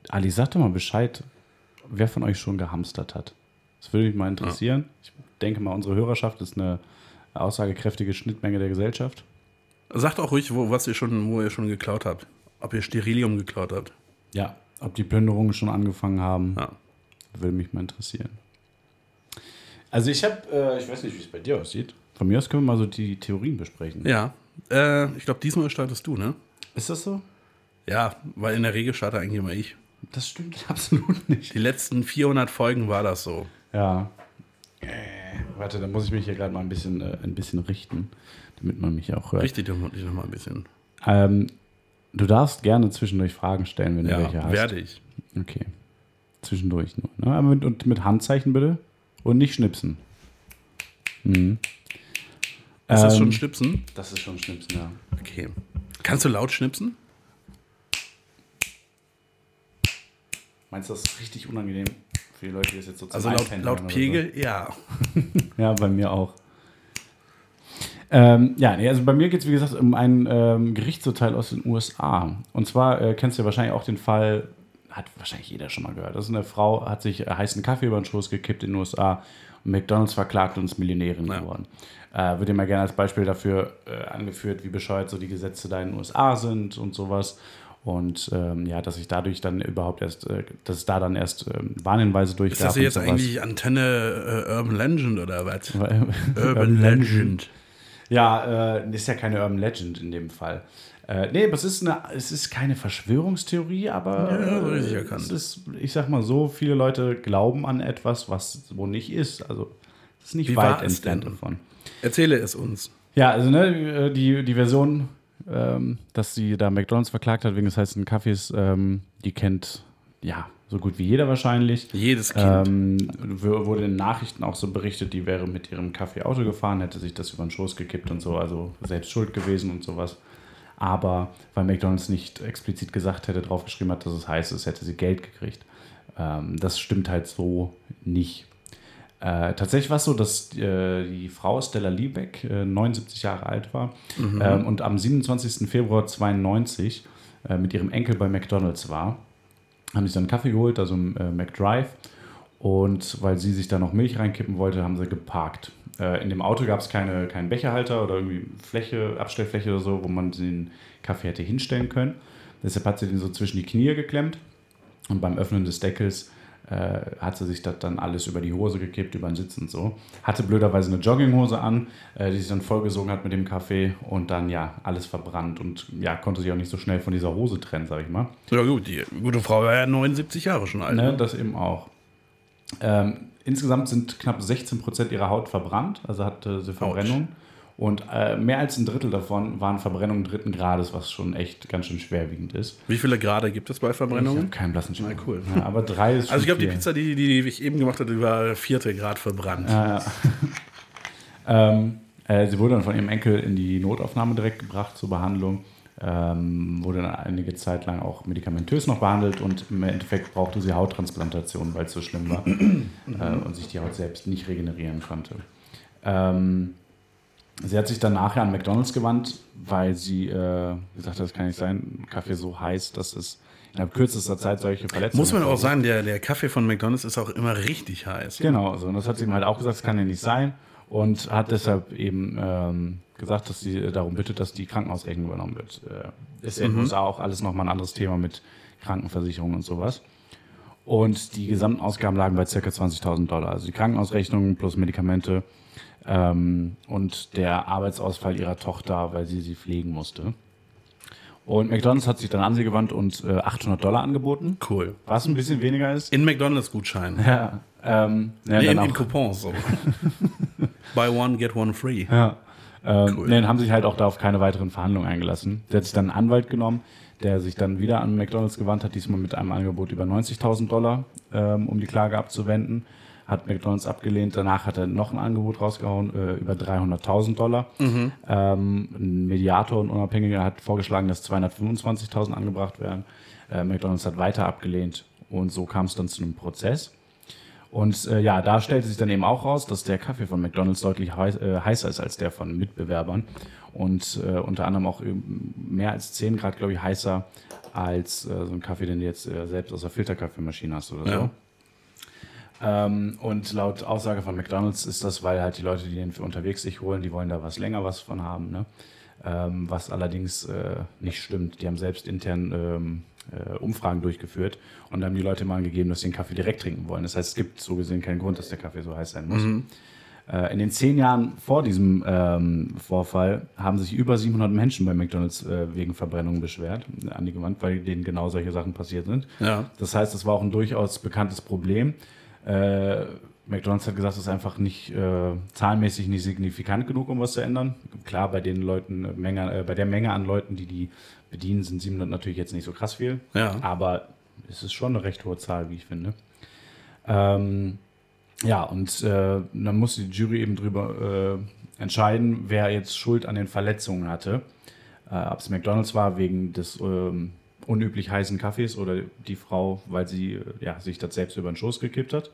Ali, sag doch mal Bescheid, wer von euch schon gehamstert hat. Das würde mich mal interessieren. Ich denke mal, unsere Hörerschaft ist eine aussagekräftige Schnittmenge der Gesellschaft. Sagt auch ruhig, wo, was ihr schon, wo ihr schon geklaut habt. Ob ihr Sterilium geklaut habt. Ja. Ob die Plünderungen schon angefangen haben, Ja. würde mich mal interessieren. Also ich habe, äh, ich weiß nicht, wie es bei dir aussieht. Von mir aus können wir mal so die Theorien besprechen. Ja. Äh, ich glaube, diesmal startest du, ne? Ist das so? Ja, weil in der Regel starte eigentlich immer ich. Das stimmt [LAUGHS] absolut nicht. Die letzten 400 Folgen war das so. Ja. Äh, warte, da muss ich mich hier gerade mal ein bisschen, äh, ein bisschen richten, damit man mich auch hört. Richtig, dich noch mal ein bisschen. Ähm, du darfst gerne zwischendurch Fragen stellen, wenn du welche Ja, hast. werde ich. Okay. Zwischendurch nur. Ne? Aber mit, und mit Handzeichen bitte. Und nicht schnipsen. Mhm. Ist das Ähm, schon Schnipsen? Das ist schon schnipsen, ja. Okay. Kannst du laut schnipsen? Meinst du, das ist richtig unangenehm für die Leute, die das jetzt so Also laut, laut oder so? Pegel, ja. [LAUGHS] Ja, bei mir auch. Ähm, ja, also bei mir geht es, wie gesagt, um ein ähm, Gerichtsurteil aus den USA. Und zwar äh, kennst du ja wahrscheinlich auch den Fall, hat wahrscheinlich jeder schon mal gehört. Das ist eine Frau, hat sich äh, heißen Kaffee über den Schoß gekippt in den USA McDonalds verklagt und ist Millionärin Ja. geworden. Äh, wird immer gerne als Beispiel dafür äh, angeführt, wie bescheuert so die Gesetze da in den USA sind und sowas. Und ähm, ja, dass sich dadurch dann überhaupt erst, äh, dass es da dann erst ähm, Warnhinweise durchgab. Ist das jetzt sowas. eigentlich Antenne äh, Urban Legend oder was? [LAUGHS] Urban Urban Legend. Ja, äh, ist ja keine Urban Legend in dem Fall. Äh, nee, aber es ist, eine, es ist keine Verschwörungstheorie, aber Ja, äh, erkannt. es ist, ich sag mal so, viele Leute glauben an etwas, was wo nicht ist. Also es ist nicht Wie weit entfernt davon. Erzähle es uns. Ja, also ne, die, die Version, ähm, dass sie da McDonalds verklagt hat wegen des heißen Kaffees, ähm, die kennt ja so gut wie jeder wahrscheinlich. Jedes Kind. Ähm, wurde in Nachrichten auch so berichtet, die wäre mit ihrem Kaffee Auto gefahren, hätte sich das über den Schoß gekippt und so, also selbst schuld gewesen und sowas. Aber weil McDonalds nicht explizit gesagt hätte, draufgeschrieben hat, dass es heiß ist, hätte sie Geld gekriegt. Ähm, das stimmt halt so nicht. Äh, tatsächlich war es so, dass äh, die Frau Stella Liebeck äh, 79 Jahre alt war ähm, und am 27. Februar 92 äh, mit ihrem Enkel bei McDonalds war. Haben sich dann einen Kaffee geholt, also im äh, McDrive. Und weil sie sich da noch Milch reinkippen wollte, haben sie geparkt. Äh, in dem Auto gab es keine, keinen Becherhalter oder irgendwie Fläche, Abstellfläche oder so, wo man den Kaffee hätte hinstellen können. Deshalb hat sie den so zwischen die Knie geklemmt. Und beim Öffnen des Deckels äh, hat sie sich das dann alles über die Hose gekippt, über den Sitz und so. Hatte blöderweise eine Jogginghose an, äh, die sich dann vollgesogen hat mit dem Kaffee und dann ja alles verbrannt und ja, konnte sich auch nicht so schnell von dieser Hose trennen, sag ich mal. Ja gut, die gute Frau war ja 79 Jahre schon alt. Ne, das eben auch. Ähm, insgesamt sind knapp 16 Prozent ihrer Haut verbrannt, also hatte sie Verbrennung. Und äh, mehr als ein Drittel davon waren Verbrennungen dritten Grades, was schon echt ganz schön schwerwiegend ist. Wie viele Grade gibt es bei Ich habe Verbrennungen? keinen blassen Schimmer. Na, cool. Ja, aber drei ist schon [LAUGHS] Also ich glaube, die. Pizza, die, die ich eben gemacht die war vierte Grad verbrannt. [LAUGHS] Ähm, äh, sie wurde dann von ihrem Enkel in die Notaufnahme direkt gebracht zur Behandlung. Ähm, wurde dann einige Zeit lang auch medikamentös noch behandelt und im Endeffekt brauchte sie Hauttransplantation, weil es so schlimm war [CLEARS THROAT] äh, und sich die Haut selbst nicht regenerieren konnte. Ähm, sie hat sich dann nachher an McDonalds gewandt, weil sie äh, gesagt hat, das kann nicht sein, Kaffee so heiß, dass es innerhalb kürzester Zeit solche Verletzungen Muss man auch sagen, der, der Kaffee von McDonalds ist auch immer richtig heiß. Genau, so. und das hat sie ihm halt auch gesagt, das kann ja nicht sein. Und hat deshalb eben ähm, gesagt, dass sie darum bittet, dass die Krankenhausrechnung übernommen wird. Äh, ist ja in den USA auch alles nochmal ein anderes Thema mit Krankenversicherung und sowas. Und die gesamten Ausgaben lagen bei ca. 20.000 Dollar. Also die Krankenhausrechnung plus Medikamente ähm, und der Arbeitsausfall ihrer Tochter, weil sie sie pflegen musste. Und McDonalds hat sich dann an sie gewandt und äh, 800 Dollar angeboten, Cool. was ein bisschen weniger ist. In McDonalds-Gutschein. Ja, ähm, ja, Nee, in, auch- in Coupons so. [LAUGHS] Buy one, get one free. Ja. Ähm, Cool. nee, dann haben sich halt auch da auf keine weiteren Verhandlungen eingelassen. Der hat sich dann einen Anwalt genommen, der sich dann wieder an McDonalds gewandt hat, diesmal mit einem Angebot über 90.000 Dollar, ähm, um die Klage abzuwenden. Hat McDonalds abgelehnt. Danach hat er noch ein Angebot rausgehauen äh, über 300.000 Dollar. Ähm, ein Mediator und Unabhängiger hat vorgeschlagen, dass 225.000 angebracht werden. Äh, McDonalds hat weiter abgelehnt und so kam es dann zu einem Prozess. Und äh, ja, da stellte sich dann eben auch raus, dass der Kaffee von McDonalds deutlich heiß, äh, heißer ist als der von Mitbewerbern. Und äh, unter anderem auch mehr als 10 Grad, glaube ich, heißer als äh, so ein Kaffee, den du jetzt äh, selbst aus der Filterkaffeemaschine hast oder so. Ja. Ähm, und laut Aussage von McDonalds ist das, weil halt die Leute, die den für unterwegs sich holen, die wollen da was länger was von haben. Ne? Ähm, was allerdings äh, nicht stimmt. Die haben selbst intern ähm, äh, Umfragen durchgeführt und da haben die Leute mal angegeben, dass sie den Kaffee direkt trinken wollen. Das heißt, es gibt so gesehen keinen Grund, dass der Kaffee so heiß sein muss. Äh, in den zehn Jahren vor diesem ähm, Vorfall haben sich über 700 Menschen bei McDonalds äh, wegen Verbrennung beschwert, äh, an die Gewand, weil denen genau solche Sachen passiert sind. Ja. Das heißt, es war auch ein durchaus bekanntes Problem. Äh, McDonalds hat gesagt, es ist einfach nicht äh, zahlenmäßig nicht signifikant genug, um was zu ändern. Klar, bei den Leuten, äh, Menge, äh, bei der Menge an Leuten, die die bedienen, sind 700 natürlich jetzt nicht so krass viel. Ja. Aber es ist schon eine recht hohe Zahl, wie ich finde. Ähm, ja, und äh, dann musste die Jury eben drüber äh, entscheiden, wer jetzt Schuld an den Verletzungen hatte. Äh, Ob es McDonalds war wegen des ähm, unüblich heißen Kaffees oder die Frau, weil sie äh, ja, sich das selbst über den Schoß gekippt hat.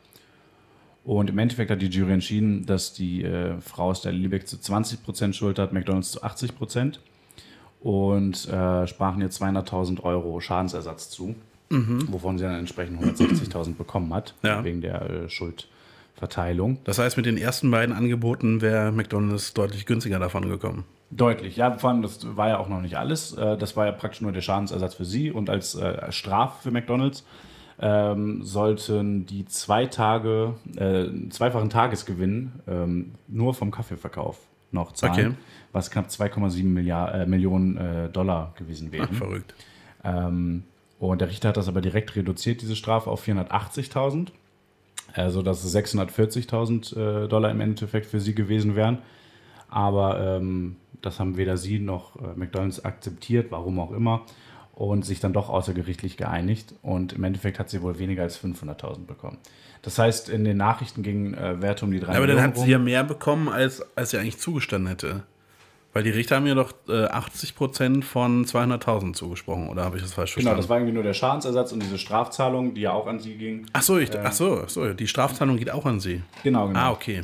Und im Endeffekt hat die Jury entschieden, dass die äh, Frau aus der Lübeck zu 20% Schuld hat, McDonalds zu 80%. Und äh, sprachen ihr 200.000 Euro Schadensersatz zu, wovon sie dann entsprechend 160.000 bekommen hat, Ja. wegen der äh, Verteilung. Das heißt, mit den ersten beiden Angeboten wäre McDonalds deutlich günstiger davon gekommen. Deutlich, ja, vor allem, das war ja auch noch nicht alles. Äh, Das war ja praktisch nur der Schadensersatz für sie und als äh, Strafe für McDonalds ähm, sollten die zwei Tage, äh, zweifachen Tagesgewinn ähm, nur vom Kaffeeverkauf noch zahlen, Okay. was knapp 2,7 Milliard- äh, Millionen äh, Dollar gewesen wären. Ach, verrückt. Ähm, und der Richter hat das aber direkt reduziert, diese Strafe, auf 480.000. Also, dass es 640.000 äh, Dollar im Endeffekt für sie gewesen wären. Aber ähm, das haben weder sie noch äh, McDonalds akzeptiert, warum auch immer, und sich dann doch außergerichtlich geeinigt. Und im Endeffekt hat sie wohl weniger als 500.000 bekommen. Das heißt, in den Nachrichten gingen äh, Werte um die 3 Aber dann Millionen hat sie ja mehr bekommen, als, als sie eigentlich zugestanden hätte. Weil die Richter haben ja doch äh, 80% von 200.000 zugesprochen, oder habe ich das falsch Genau, verstanden? das war irgendwie nur der Schadensersatz und diese Strafzahlung, die ja auch an sie ging. ach so, ich, ach so, ach so, die Strafzahlung geht auch an sie. Genau, genau. Ah, okay.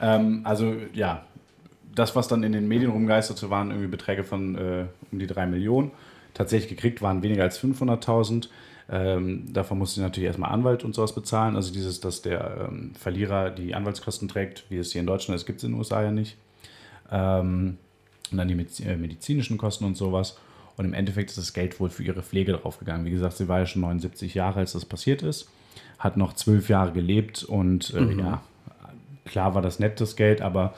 Ähm, also ja, das, was dann in den Medien rumgeisterte, waren irgendwie Beträge von äh, um die 3 Millionen. Tatsächlich gekriegt waren weniger als 500.000. Ähm, davon musste sie natürlich erstmal Anwalt und sowas bezahlen. Also dieses, dass der ähm, Verlierer die Anwaltskosten trägt, wie es hier in Deutschland ist, gibt es in den USA ja nicht. Ähm, und dann die äh, medizinischen Kosten und sowas. Und im Endeffekt ist das Geld wohl für ihre Pflege draufgegangen. Wie gesagt, sie war ja schon 79 Jahre, als das passiert ist. Hat noch zwölf Jahre gelebt und äh, ja, klar war das nett, das Geld, aber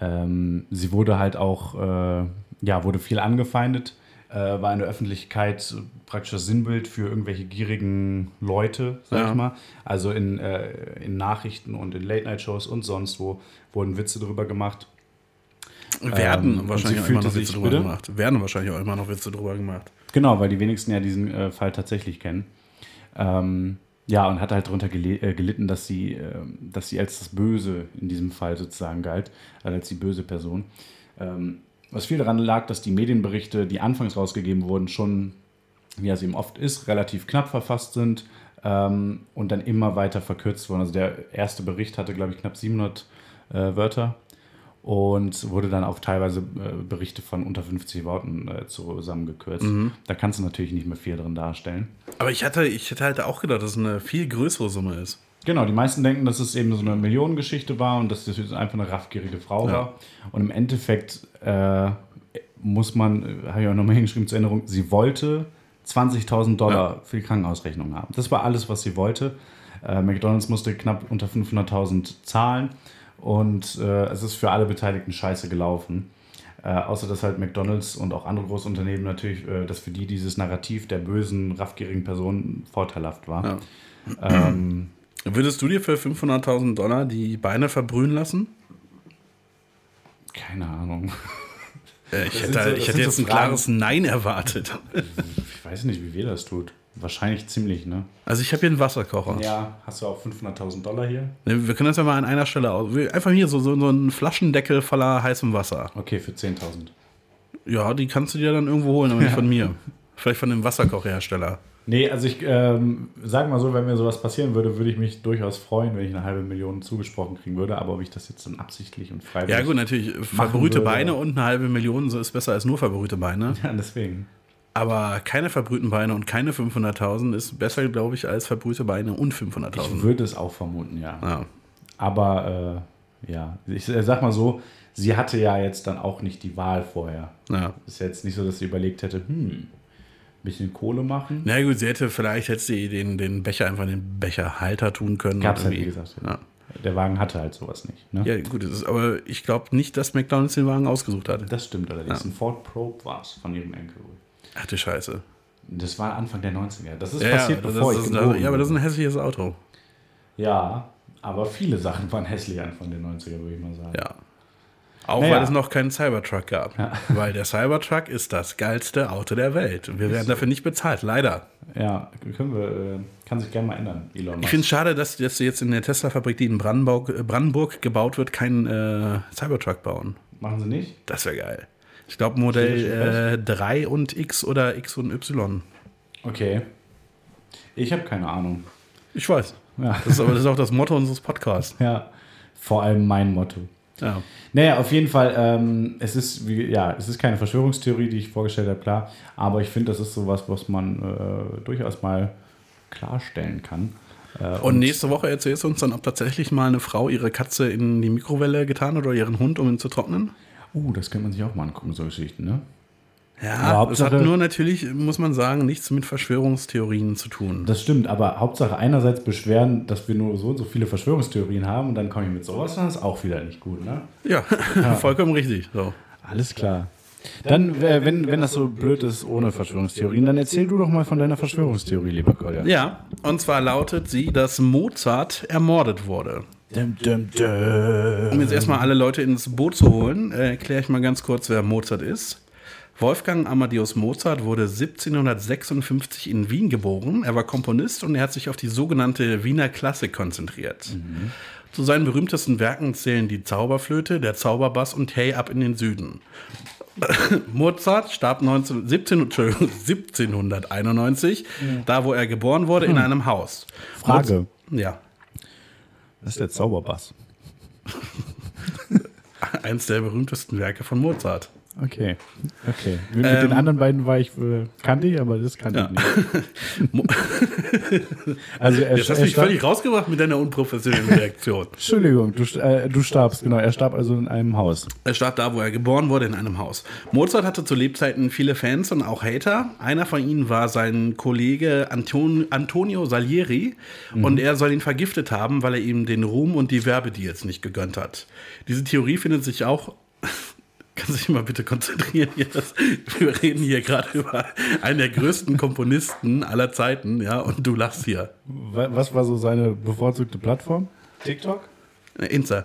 ähm, sie wurde halt auch, äh, ja, wurde viel angefeindet, äh, war in der Öffentlichkeit praktisch das Sinnbild für irgendwelche gierigen Leute, sag Ja. ich mal. Also in, äh, in Nachrichten und in Late-Night-Shows und sonst wo wurden Witze drüber gemacht. Werden Ähm, wahrscheinlich auch immer noch Witze drüber bitte? gemacht. Werden wahrscheinlich auch immer noch Witze drüber gemacht. Genau, weil die wenigsten ja diesen äh, Fall tatsächlich kennen. Ähm, ja, und hat halt darunter gele äh, gelitten, dass sie, ähm, dass sie als das Böse in diesem Fall sozusagen galt, also als die böse Person. Ähm, was viel daran lag, dass die Medienberichte, die anfangs rausgegeben wurden, schon, wie es eben oft ist, relativ knapp verfasst sind ähm, und dann immer weiter verkürzt wurden. Also der erste Bericht hatte, glaube ich, knapp 700 äh, Wörter und wurde dann auf teilweise äh, Berichte von unter 50 Worten äh, zusammengekürzt. Da kannst du natürlich nicht mehr viel drin darstellen. Aber ich hatte, ich hätte halt auch gedacht, dass es eine viel größere Summe ist. Genau, die meisten denken, dass es eben so eine Millionengeschichte war und dass das einfach eine raffgierige Frau Ja. war. Und im Endeffekt äh, muss man, äh, habe ich auch nochmal hingeschrieben zur Erinnerung, sie wollte 20.000 Dollar für die Krankenhausrechnung haben. Das war alles, was sie wollte. Äh, McDonalds musste knapp unter 500.000 zahlen und äh, es ist für alle Beteiligten scheiße gelaufen. Äh, außer dass halt McDonalds und auch andere große Unternehmen natürlich, äh, dass für die dieses Narrativ der bösen, raffgierigen Person vorteilhaft war. Ja. Ähm, Würdest du dir für 500.000 Dollar die Beine verbrühen lassen? keine Ahnung. Äh, ich hätte, so- ich hätte jetzt so ein klares Nein erwartet. Ich weiß nicht, wie weh das tut. Wahrscheinlich ziemlich, ne? Also ich habe hier einen Wasserkocher. Ja, hast du auch 500.000 Dollar hier? Ne, Wir können das ja mal an einer Stelle aus. Einfach hier so, so, so einen Flaschendeckel voller heißem Wasser. Okay, für 10.000. Ja, die kannst du dir dann irgendwo holen, aber nicht von mir. Vielleicht von dem Wasserkocherhersteller. Nee, also ich ähm, sag mal so, wenn mir sowas passieren würde, würde ich mich durchaus freuen, wenn ich eine halbe Million zugesprochen kriegen würde. Aber ob ich das jetzt dann absichtlich und freiwillig. Ja, gut, natürlich. Verbrühte würde. Beine und eine halbe Million so ist besser als nur verbrühte Beine. Ja, deswegen. Aber keine verbrühten Beine und keine 500.000 ist besser, glaube ich, als verbrühte Beine und Ich 500.000. würde es auch vermuten, ja. Ja. Aber äh, ja, ich äh, sag mal so, sie hatte ja jetzt dann auch nicht die Wahl vorher. Ja. Ist jetzt nicht so, dass sie überlegt hätte, hm, ein bisschen Kohle machen. Na gut, sie hätte vielleicht hätte sie den, den Becher einfach in den Becherhalter tun können. Gab's und halt, wie gesagt. Ja. Der Wagen hatte halt sowas nicht. Ne? ja, gut, ist, aber ich glaube nicht, dass McDonalds den Wagen ausgesucht hat. Das stimmt allerdings. Ja. Ein Ford Probe war es von ihrem Enkel. Ach du Scheiße. Das war Anfang der 90er. Das ist Ja, passiert, ja, bevor das, ich das, geboren ja, aber das ist ein hässliches Auto. Ja, aber viele Sachen waren hässlich Anfang der 90er, würde ich mal sagen. Ja. Auch Naja. weil es noch keinen Cybertruck gab. [LAUGHS] Weil der Cybertruck ist das geilste Auto der Welt. Und wir werden dafür nicht bezahlt, leider. Ja, können wir, äh, kann sich gerne mal ändern, Elon Musk. Ich finde es schade, dass, dass sie jetzt in der Tesla-Fabrik, die in Brandenburg, äh, Brandenburg gebaut wird, keinen äh, Cybertruck bauen. Machen sie nicht? Das wäre geil. Ich glaube Modell äh, 3 und X oder X und Y. Okay. Ich habe keine Ahnung. Ich weiß. Ja. Das ist aber das ist auch das Motto unseres Podcasts. Ja, vor allem mein Motto. Ja. Naja, auf jeden Fall, ähm, es ist wie, ja, es ist keine Verschwörungstheorie, die ich vorgestellt habe, klar. Aber ich finde, das ist sowas, was man äh, durchaus mal klarstellen kann. Und nächste Woche erzählst du uns dann, ob tatsächlich mal eine Frau ihre Katze in die Mikrowelle getan hat oder ihren Hund, um ihn zu trocknen. Uh, das kann man sich auch mal angucken, so Geschichten, ne? Ja, Aber das hat nur natürlich, muss man sagen, nichts mit Verschwörungstheorien zu tun. Das stimmt, aber Hauptsache einerseits beschweren, dass wir nur so und so viele Verschwörungstheorien haben und dann komme ich mit sowas, dann ist auch wieder nicht gut, ne? ja, [LAUGHS] vollkommen richtig. So. Alles klar. Dann, äh, wenn, wenn das so blöd ist ohne Verschwörungstheorien, dann erzähl du doch mal von deiner Verschwörungstheorie, lieber Kolja. Ja, und zwar lautet sie, dass Mozart ermordet wurde. Dum, dum, dum. Um jetzt erstmal alle Leute ins Boot zu holen, äh, erkläre ich mal ganz kurz, wer Mozart ist. Wolfgang Amadeus Mozart wurde 1756 in Wien geboren. Er war Komponist und er hat sich auf die sogenannte Wiener Klassik konzentriert. Zu seinen berühmtesten Werken zählen die Zauberflöte, der Zauberbass und Hey ab in den Süden. [COUGHS] Mozart starb 19, 17, Entschuldigung, [LAUGHS] 1791, da wo er geboren wurde, in einem Haus. Frage. Moz- Ja. Das ist der Zauberbass. Eins der berühmtesten Werke von Mozart. Okay. Okay. Mit, mit den anderen beiden war ich, äh, kannte ich, aber das kannte ich nicht. [LAUGHS] [LAUGHS] also er, Jetzt hast er mich starb, völlig rausgebracht mit deiner unprofessionellen Reaktion. [LAUGHS] Entschuldigung, du, äh, du starbst, genau. Er starb also in einem Haus. Er starb da, wo er geboren wurde, in einem Haus. Mozart hatte zu Lebzeiten viele Fans und auch Hater. Einer von ihnen war sein Kollege Anton, Antonio Salieri und er soll ihn vergiftet haben, weil er ihm den Ruhm und die Werbedeals nicht gegönnt hat. Diese Theorie findet sich auch. Kannst du dich mal bitte konzentrieren hier? Das, wir reden hier gerade über einen der größten Komponisten aller Zeiten, ja, und du lachst hier. Wa- Was war so seine bevorzugte Plattform? TikTok? Äh, Insta.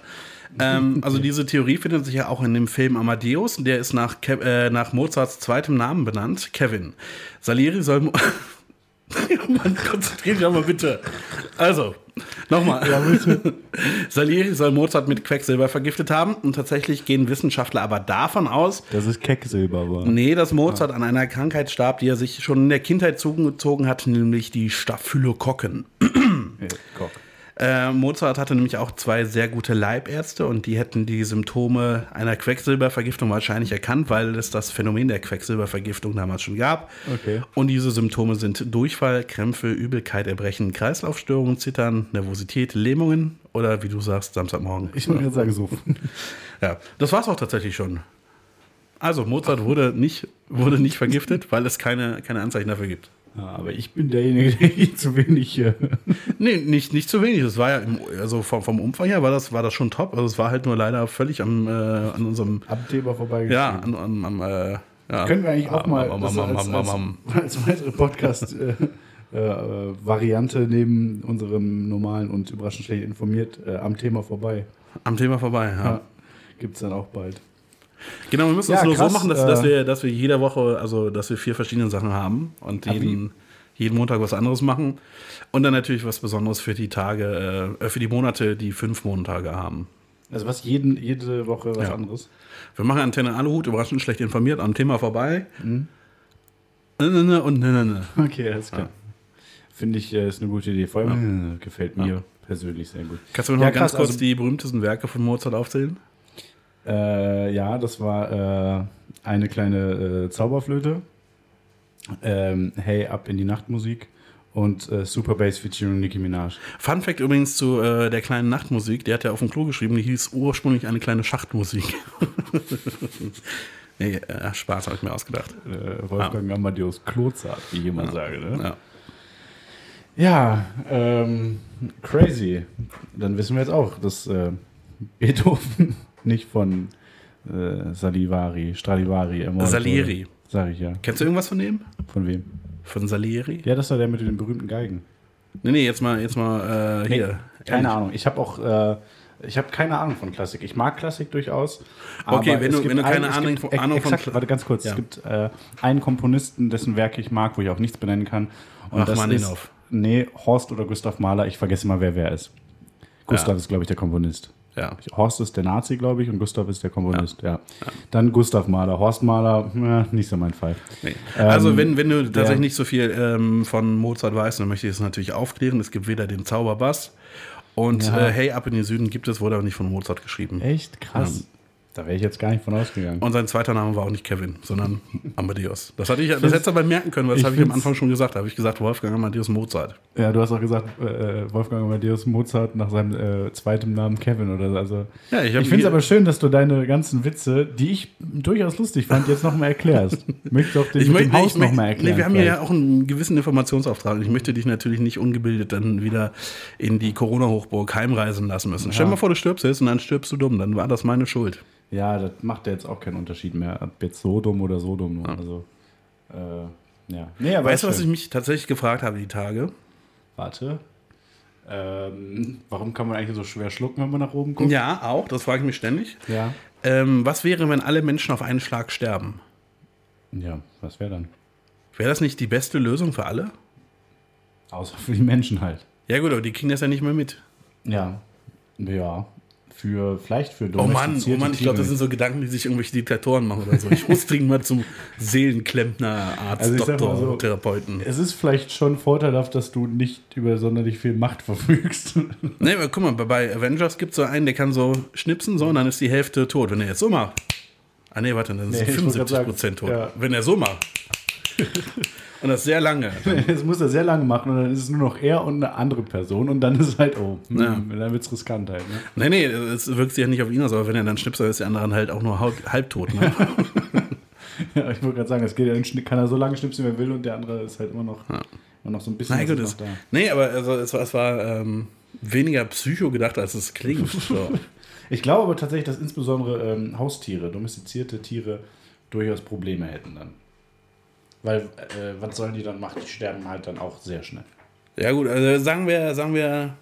Ähm, also [LAUGHS] diese Theorie findet sich ja auch in dem Film Amadeus. Der ist nach, Kev äh, nach Mozarts zweitem Namen benannt, Kevin. Salieri soll... [LAUGHS] [LAUGHS] Mann, konzentrier dich mal bitte. Also, nochmal. Salieri soll Mozart mit Quecksilber vergiftet haben und tatsächlich gehen Wissenschaftler aber davon aus, Das ist Kecksilber war. Nee, dass Mozart an einer Krankheit starb, die er sich schon in der Kindheit zugezogen hat, nämlich die Staphylokokken. Äh, Kock. Äh, Mozart hatte nämlich auch zwei sehr gute Leibärzte und die hätten die Symptome einer Quecksilbervergiftung wahrscheinlich erkannt, weil es das Phänomen der Quecksilbervergiftung damals schon gab. Okay. Und diese Symptome sind Durchfall, Krämpfe, Übelkeit, Erbrechen, Kreislaufstörungen, Zittern, Nervosität, Lähmungen oder wie du sagst, Samstagmorgen. Ich gerade sagen, so. [LAUGHS] Ja, das war's auch tatsächlich schon. Also Mozart wurde nicht, wurde nicht vergiftet, weil es keine, keine Anzeichen dafür gibt. Ja, aber ich bin derjenige, [LAUGHS] der zu wenig. Äh, [LAUGHS] Nee, nicht, nicht zu wenig. Das war ja, im, also vom, vom Umfang her war das, war das schon top. Also es war halt nur leider völlig am, äh, an unserem, am Thema vorbei. ja, an, an, am, äh, ja. Können wir eigentlich auch mal Am, am, am, als, als, [LAUGHS] als weitere Podcast-Variante neben unserem normalen und überraschend schlecht informiert äh, am Thema vorbei. am Thema vorbei, ja. Ja. Gibt es dann auch bald. Genau, wir müssen Ja, es nur krass, so machen, dass, äh, dass, wir, dass wir jede Woche, also dass wir vier verschiedene Sachen haben und jeden, jeden Montag was anderes machen. Und dann natürlich was Besonderes für die Tage, äh, für die Monate, die fünf Montage haben. Also was jeden, jede Woche was Ja. anderes. Wir machen Antenne Aluhut, überraschend schlecht informiert, am Thema vorbei. Mhm. Ne, ne, ne Und ne, ne. Okay, alles klar. Finde ich, äh, ist eine gute Idee. Vor allem äh, gefällt mir persönlich sehr gut. Kannst du mir noch Ja, ganz krass, kurz also- die berühmtesten Werke von Mozart aufzählen? Äh, ja, das war äh, eine kleine äh, Zauberflöte. Ähm, hey, ab in die Nachtmusik. Und äh, Super Bass featuring Nicki Minaj. Fun Fact übrigens zu äh, der kleinen Nachtmusik, der hat ja auf dem Klo geschrieben, die hieß ursprünglich eine kleine Schachtmusik. [LAUGHS] nee, äh, Spaß habe ich mir ausgedacht. Äh, Wolfgang Amadeus Klozart, wie ich immer sage. Ne? Ja. Ja, ähm, crazy. Dann wissen wir jetzt auch, dass äh, Beethoven nicht von äh, Salivari, Stradivari ermordet Salieri. Sag ich ja. Kennst du irgendwas von dem? Von wem? Von Salieri? Ja, das war der mit den berühmten Geigen. Nee, nee, jetzt mal, jetzt mal äh, hier. Keine Ahnung. Ich habe auch, äh, ich habe keine Ahnung von Klassik. Ich mag Klassik durchaus. Okay, wenn du- wenn du keine es Ahnung gibt von- Ahnung von exakt, Kla- Warte, ganz kurz. Ja. Es gibt äh, einen Komponisten, dessen Werke ich mag, wo ich auch nichts benennen kann. Und das ist, Rachmaninow. nee, Horst oder Gustav Mahler. Ich vergesse mal, wer wer ist. Gustav Ja. ist, glaube ich, der Komponist. Ja. Horst ist der Nazi, glaube ich, und Gustav ist der Komponist. Ja. Dann Gustav Mahler. Horst Mahler, äh, nicht so mein Fall. Nee. Also, Ähm, wenn, wenn du tatsächlich nicht so viel ähm, von Mozart weißt, dann möchte ich es natürlich aufklären. Es gibt weder den Zauberbass und Ja. äh, Hey, ab in den Süden gibt es, wurde aber nicht von Mozart geschrieben. Echt krass. Da wäre ich jetzt gar nicht von ausgegangen. Und sein zweiter Name war auch nicht Kevin, sondern [LAUGHS] Amadeus. Das, hatte ich, das hättest du aber merken können, weil das habe ich am Anfang schon gesagt. Da habe ich gesagt, Wolfgang Amadeus Mozart. Ja, du hast auch gesagt, äh, Wolfgang Amadeus Mozart nach seinem äh, zweiten Namen Kevin oder so. Also, Ja, ich ich finde es aber schön, dass du deine ganzen Witze, die ich durchaus lustig fand, jetzt nochmal erklärst. [LAUGHS] Möchtest du auch den Ich möchte, Haus nochmal erklären? nee, wir haben hier ja vielleicht? auch einen gewissen Informationsauftrag. Und ich möchte dich natürlich nicht ungebildet dann wieder in die Corona-Hochburg heimreisen lassen müssen. Stell dir mal vor, du stirbst jetzt und dann stirbst du dumm. Dann war das meine Schuld. Ja, das macht ja jetzt auch keinen Unterschied mehr, ob jetzt so dumm oder so dumm. Nur. Also, äh, ja. Nee, aber Weißt du, was ich mich tatsächlich gefragt habe die Tage? Warte. Ähm, warum kann man eigentlich so schwer schlucken, wenn man nach oben guckt? Ja, auch. Das frage ich mich ständig. Ja. Ähm, was wäre, wenn alle Menschen auf einen Schlag sterben? Ja, was wäre dann? Wäre das nicht die beste Lösung für alle? Außer für die Menschen halt. Ja gut, aber die kriegen das ja nicht mehr mit. Ja. Ja. Für, vielleicht für Oh Mann, oh Mann, ich glaube, das sind so Gedanken, die sich irgendwelche Diktatoren machen oder so. Ich muss [LAUGHS] dringend mal zum Seelenklempner, Arzt, Also Doktor, so, Therapeuten. Es ist vielleicht schon vorteilhaft, dass du nicht über sonderlich viel Macht [LAUGHS] verfügst. Nee, aber guck mal, bei- Avengers gibt es so einen, der kann so schnipsen, so, und dann ist die Hälfte tot. Wenn er jetzt so macht. Ah, nee, warte, dann sind Nee, ich wollte grad 75 Prozent tot. sagen, ja. Wenn er so macht. [LAUGHS] und das sehr lange. [LAUGHS] Das muss er sehr lange machen und dann ist es nur noch er und eine andere Person und dann ist es halt, oh, hm, Ja. dann wird es riskant halt. Ne? Nee, nee, es wirkt sich ja nicht auf ihn aus, aber wenn er dann schnipst, dann ist der andere halt auch nur halb- halbtot. Ne? [LAUGHS] Ja, ich wollte gerade sagen, es geht ja, kann er so lange schnipsen, wie er will und der andere ist halt immer noch, immer noch so ein bisschen Nein, gut, ist da. nee, aber also, es war, es war ähm, weniger psycho gedacht, als es klingt. [LAUGHS] So. Ich glaube aber tatsächlich, dass insbesondere ähm, Haustiere, domestizierte Tiere, durchaus Probleme hätten dann. Weil, äh, was sollen die dann machen? Die sterben halt dann auch sehr schnell. Ja gut, also sagen wir, sagen wir,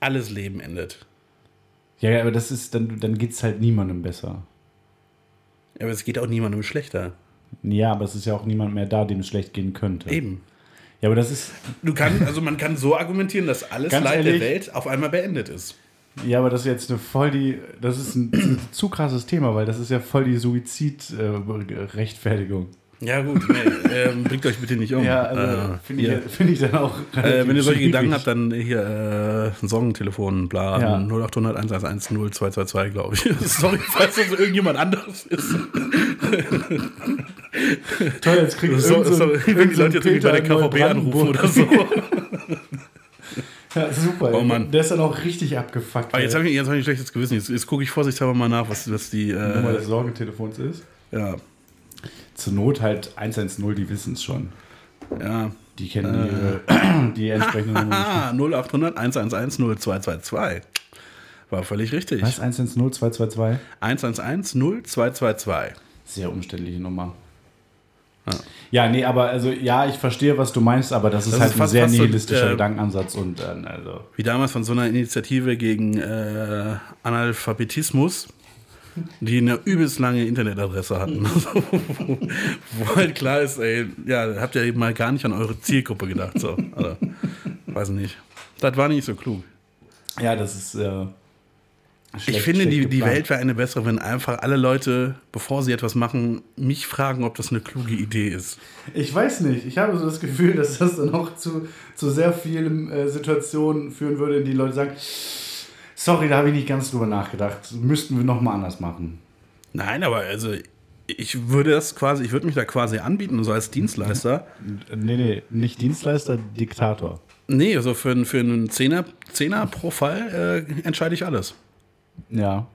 alles Leben endet. Ja, ja, aber das ist, dann, dann geht es halt niemandem besser. Aber es geht auch niemandem schlechter. Ja, aber es ist ja auch niemand mehr da, dem es schlecht gehen könnte. Eben. Ja, aber das ist, Du kannst, also man kann so argumentieren, dass alles Ganz Leid ehrlich? der Welt auf einmal beendet ist. ja, aber das ist jetzt eine voll die, das ist ein, ein zu krasses Thema, weil das ist ja voll die Suizid-Rechtfertigung. Ja gut, nee, ähm, bringt euch bitte nicht um. ja, also Äh, finde ich, find ich dann auch. Äh, wenn ihr solche schwierig. Gedanken habt, dann hier äh, ein Sorgentelefon, bla, Ja. 0800 111 0222, glaube ich. [LAUGHS] Sorry, falls das irgendjemand anderes ist. Toll, jetzt kriegt So, so so, wenn die Leute jetzt irgendwie bei der KVB anrufen oder so. [LAUGHS] Ja, super. Oh Mann. Der ist dann auch richtig abgefuckt. Aber jetzt habe ich, jetzt hab ich ein schlechtes Gewissen. Jetzt, jetzt gucke ich vorsichtshalber mal nach, was, was die. Nummer Äh, des Sorgentelefons ist. ja, Zur Not halt 110, die wissen es schon. ja. Die kennen ihre, [CLEARS THROAT] die entsprechende Nummer. Ah, 0800 111 0222. War völlig richtig. Was? 110 222? 111 0222. Sehr umständliche Nummer. Ja. nee, aber also ja, ich verstehe, was du meinst, aber das ist Das halt ist ein fast- sehr fast so, nihilistischer äh, Gedankenansatz und dann, also. Wie damals von so einer Initiative gegen äh, Analphabetismus, die eine übelst lange Internetadresse hatten. Also, [LAUGHS] wo, wo halt klar ist, ey, ja, habt ihr eben mal gar nicht an eure Zielgruppe gedacht. So. Also, weiß nicht. Das war nicht so klug. Ja, das ist. Äh, ich schlecht- finde, schlecht die, die. Welt wäre eine bessere, wenn einfach alle Leute, bevor sie etwas machen, mich fragen, ob das eine kluge Idee ist. Ich weiß nicht. Ich habe so das Gefühl, dass das dann auch zu, zu sehr vielen äh, Situationen führen würde, in die Leute sagen, Sorry, da habe ich nicht ganz drüber nachgedacht. Müssten wir nochmal anders machen. Nein, aber also ich würde das quasi, ich würde mich da quasi anbieten, so als Dienstleister. Nee, nee, nicht Dienstleister, Diktator. Nee, also für, einen- für einen Zehner, Zehner pro Fall äh, entscheide ich alles. Ja.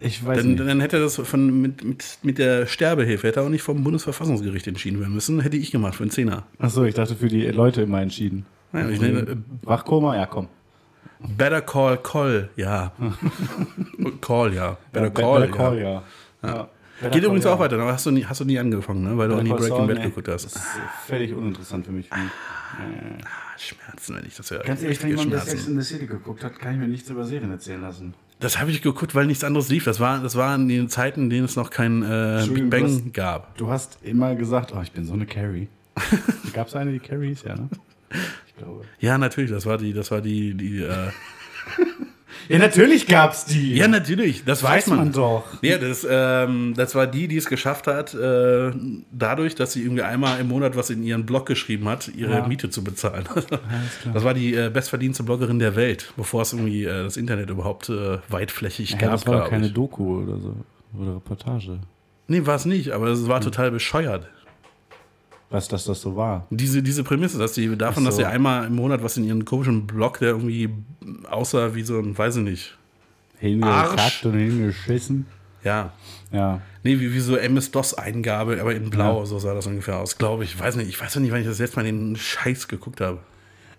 Ich weiß Dann, nicht. dann hätte das von, mit, mit, mit der Sterbehilfe, hätte auch nicht vom Bundesverfassungsgericht entschieden werden müssen. Hätte ich gemacht für einen Zehner. Achso, ich dachte für die Leute immer entschieden. Ja, ich nenne, Wachkoma? Ja, komm. Better call, call, ja. [LAUGHS] call, ja. Better Ja, call, Better Call, ja. ja. ja. Better Geht Call, übrigens auch weiter, aber hast du nie, hast du nie angefangen, ne? weil du auch nie Better Breaking Bad nee. geguckt hast. Das ist völlig uninteressant für mich. Ah, Schmerzen, wenn ich das höre. ganz ehrlich, wenn jemand das. Sex in the City geguckt hat, kann ich mir nichts über Serien erzählen lassen. Das habe ich geguckt, weil nichts anderes lief. Das war, das war in den Zeiten, in denen es noch kein äh, Big Bang du hast- gab. Du hast immer gesagt, oh, ich bin so eine Carrie. [LAUGHS] Gab es eine, die Carrie ist, ja, ne? Glaube. Ja, natürlich, das war die, das war die, die, äh, [LAUGHS] Ja, natürlich gab's die. Ja, natürlich, das weiß, weiß man. man doch. Ja, das, ähm, das war die, die es geschafft hat, äh, dadurch, dass sie irgendwie einmal im Monat was in ihren Blog geschrieben hat, ihre Ja. Miete zu bezahlen. Das war die äh, bestverdienste Bloggerin der Welt, bevor es irgendwie äh, das Internet überhaupt äh, weitflächig Ja, gab. das war keine ich. Doku oder so. Oder Reportage. Nee, war es nicht, aber es Hm. war total bescheuert. Was, dass das so war. Diese, diese Prämisse, dass sie davon, Ach dass so. sie einmal im Monat was in ihren komischen Blog, der irgendwie aussah wie so ein, weiß ich nicht. Hingekackt und hingeschissen. Ja. Ja. Nee, wie, wie so MS-DOS-Eingabe, aber in Blau, so sah das ungefähr aus, glaube ich. Weiß nicht, ich weiß noch nicht, wann ich das letzte Mal den Scheiß geguckt habe.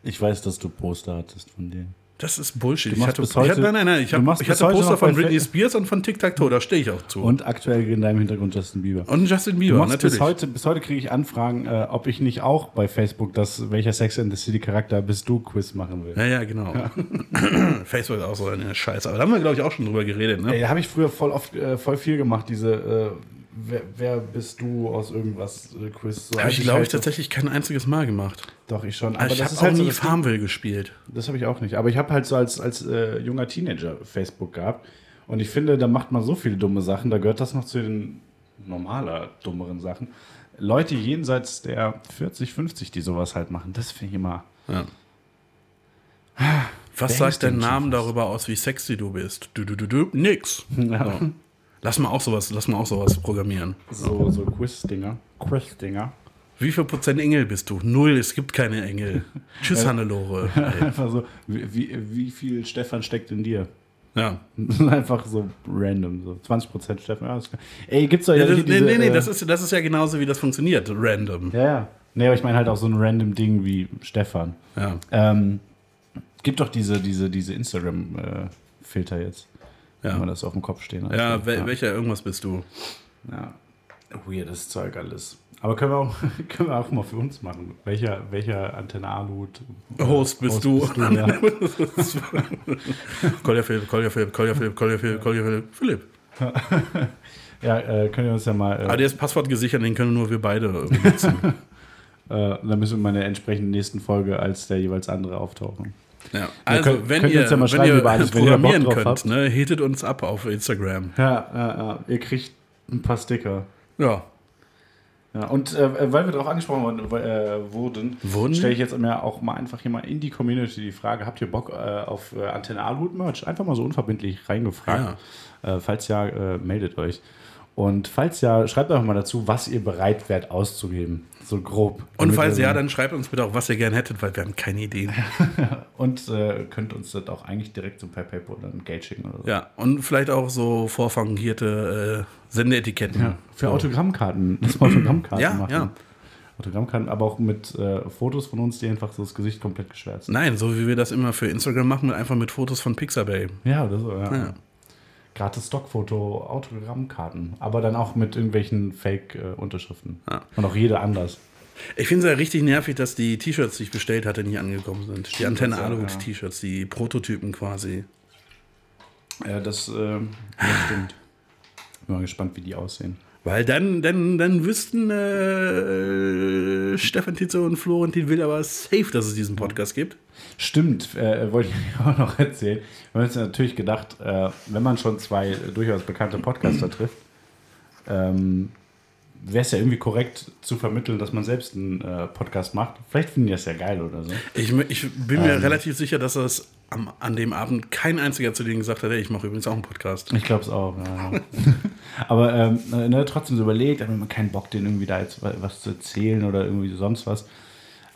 Ich weiß, dass du Poster hattest von denen. Das ist Bullshit. Ich hatte, bis ich heute- hatte, nein, nein, nein, ich, hab, ich hatte heute Poster von Britney Spears und von Tic Tac Toe, da stehe ich auch zu. Und aktuell in deinem Hintergrund Justin Bieber. Und Justin Bieber, natürlich. bis heute, bis heute kriege ich Anfragen, äh, ob ich nicht auch bei Facebook das Welcher Sex and the City Charakter bist du Quiz machen will. Ja, ja, genau. [CLEARS THROAT] Facebook ist auch so eine Scheiße. Aber da haben wir, glaube ich, auch schon drüber geredet. Ne? Ey, da habe ich früher voll oft äh, voll viel gemacht, diese äh, wer, wer bist du aus irgendwas äh, Quiz. So Habe ich, glaube halt ich, so- tatsächlich kein einziges Mal gemacht. Doch, ich schon. Aber Aber ich das habe ist auch halt so nie Ding- Farmville gespielt. Das habe ich auch nicht. Aber ich habe halt so als, als äh, junger Teenager Facebook gehabt. Und ich finde, da macht man so viele dumme Sachen. Da gehört das noch zu den normaler, dummeren Sachen. Leute jenseits der 40, 50, die sowas halt machen, das finde ich immer. Ja. Was Wer sagt denn Name darüber aus, wie sexy du bist? Du, du, du, du, nix. [LAUGHS] Ja. So. Lass mal auch sowas, lass mal auch sowas programmieren. So, so Quiz-Dinger. Quiz-Dinger. Wie viel Prozent Engel bist du? Null, es gibt keine Engel. Tschüss, [LAUGHS] Hannelore. Einfach so, wie, wie, wie viel Stefan steckt in dir? Ja. [LAUGHS] Einfach so random. So 20% Stefan. Ja. Ey, gibt's doch ja, ja das, diese, nee, nee, äh, das ist, das ist ja genauso, wie das funktioniert. Random. Ja, ja. Nee, aber ich meine halt auch so ein random Ding wie Stefan. Ja. Ähm, gibt doch diese, diese, diese Instagram-Filter jetzt. Ja. Wenn man das auf dem Kopf stehen hat. Ja, wel, welcher irgendwas bist du? ja. Weirdes Zeug alles. Aber können wir auch, [LAUGHS] können wir auch mal für uns machen. Welcher, welcher Antenne Aluhut Host bist du. Bist du ja. [LAUGHS] Kolja Philipp, Kolja Philipp, Kolja Philipp, Kolja Philipp, Kolja Philipp, Philipp. [LAUGHS] ja, äh, können wir uns ja mal. Äh, Aber der ist Passwort gesichert, den können nur wir beide benutzen. äh, dann müssen wir in der entsprechenden nächsten Folge als der jeweils andere auftauchen. Ja. Also, könnt- wenn könnt ihr, ja mal wenn ihr alles, wenn ihr programmieren könnt, ne, hittet uns ab auf Instagram. Ja, ja, ja. Ihr kriegt ein paar Sticker. Ja. Ja, und äh, weil wir darauf angesprochen worden, äh, wurden, Wurden? stelle ich jetzt mir auch mal einfach hier mal in die Community die Frage: Habt ihr Bock äh, auf äh, Antenne Aluhut Merch? Einfach mal so unverbindlich reingefragt. Äh, falls ja, äh, meldet euch. Und falls ja, schreibt einfach mal dazu, was ihr bereit wärt auszugeben. So grob. Und falls ja, so- dann schreibt uns bitte auch, was ihr gerne hättet, weil wir haben keine Ideen. [LAUGHS] Und äh, könnt uns das auch eigentlich direkt so per PayPal oder ein Geld schicken oder so. Ja, und vielleicht auch so vorfangierte äh, Sendeetiketten. Ja, für Autogrammkarten. [LAUGHS] Lass mal Autogrammkarten Ja, machen. ja. Autogrammkarten, aber auch mit äh, Fotos von uns, die einfach so das Gesicht komplett geschwärzt sind. Nein, so wie wir das immer für Instagram machen, einfach mit Fotos von Pixabay. Ja, oder so, ja. Ja. Gratis Stockfoto, Autogrammkarten, aber dann auch mit irgendwelchen Fake-Unterschriften. Ja. Und auch jede anders. Ich finde es ja richtig nervig, dass die T-Shirts, die ich bestellt hatte, nicht angekommen sind. Die Antenne Aluhut. T-Shirts, die Prototypen quasi. Ja, das, äh, ja, stimmt. Bin mal gespannt, wie die aussehen. Weil dann, dann, dann wüssten äh, Stefan Titze und Florentin Will aber safe, dass es diesen Podcast gibt. Stimmt, äh, wollte ich [LAUGHS] auch noch erzählen. Wir haben uns natürlich gedacht, äh, wenn man schon zwei durchaus bekannte Podcaster [CLEARS THROAT] trifft, ähm, wäre es ja irgendwie korrekt zu vermitteln, dass man selbst einen äh, Podcast macht. Vielleicht finden die das ja geil oder so. Ich, ich bin mir relativ sicher, dass das am, an dem Abend kein einziger zu denen gesagt hat, hey, ich mache übrigens auch einen Podcast. Ich glaube es auch. Ja. [LAUGHS] Aber ähm, ne, trotzdem so überlegt, aber man keinen Bock, den irgendwie da jetzt wa- was zu erzählen oder irgendwie sonst was.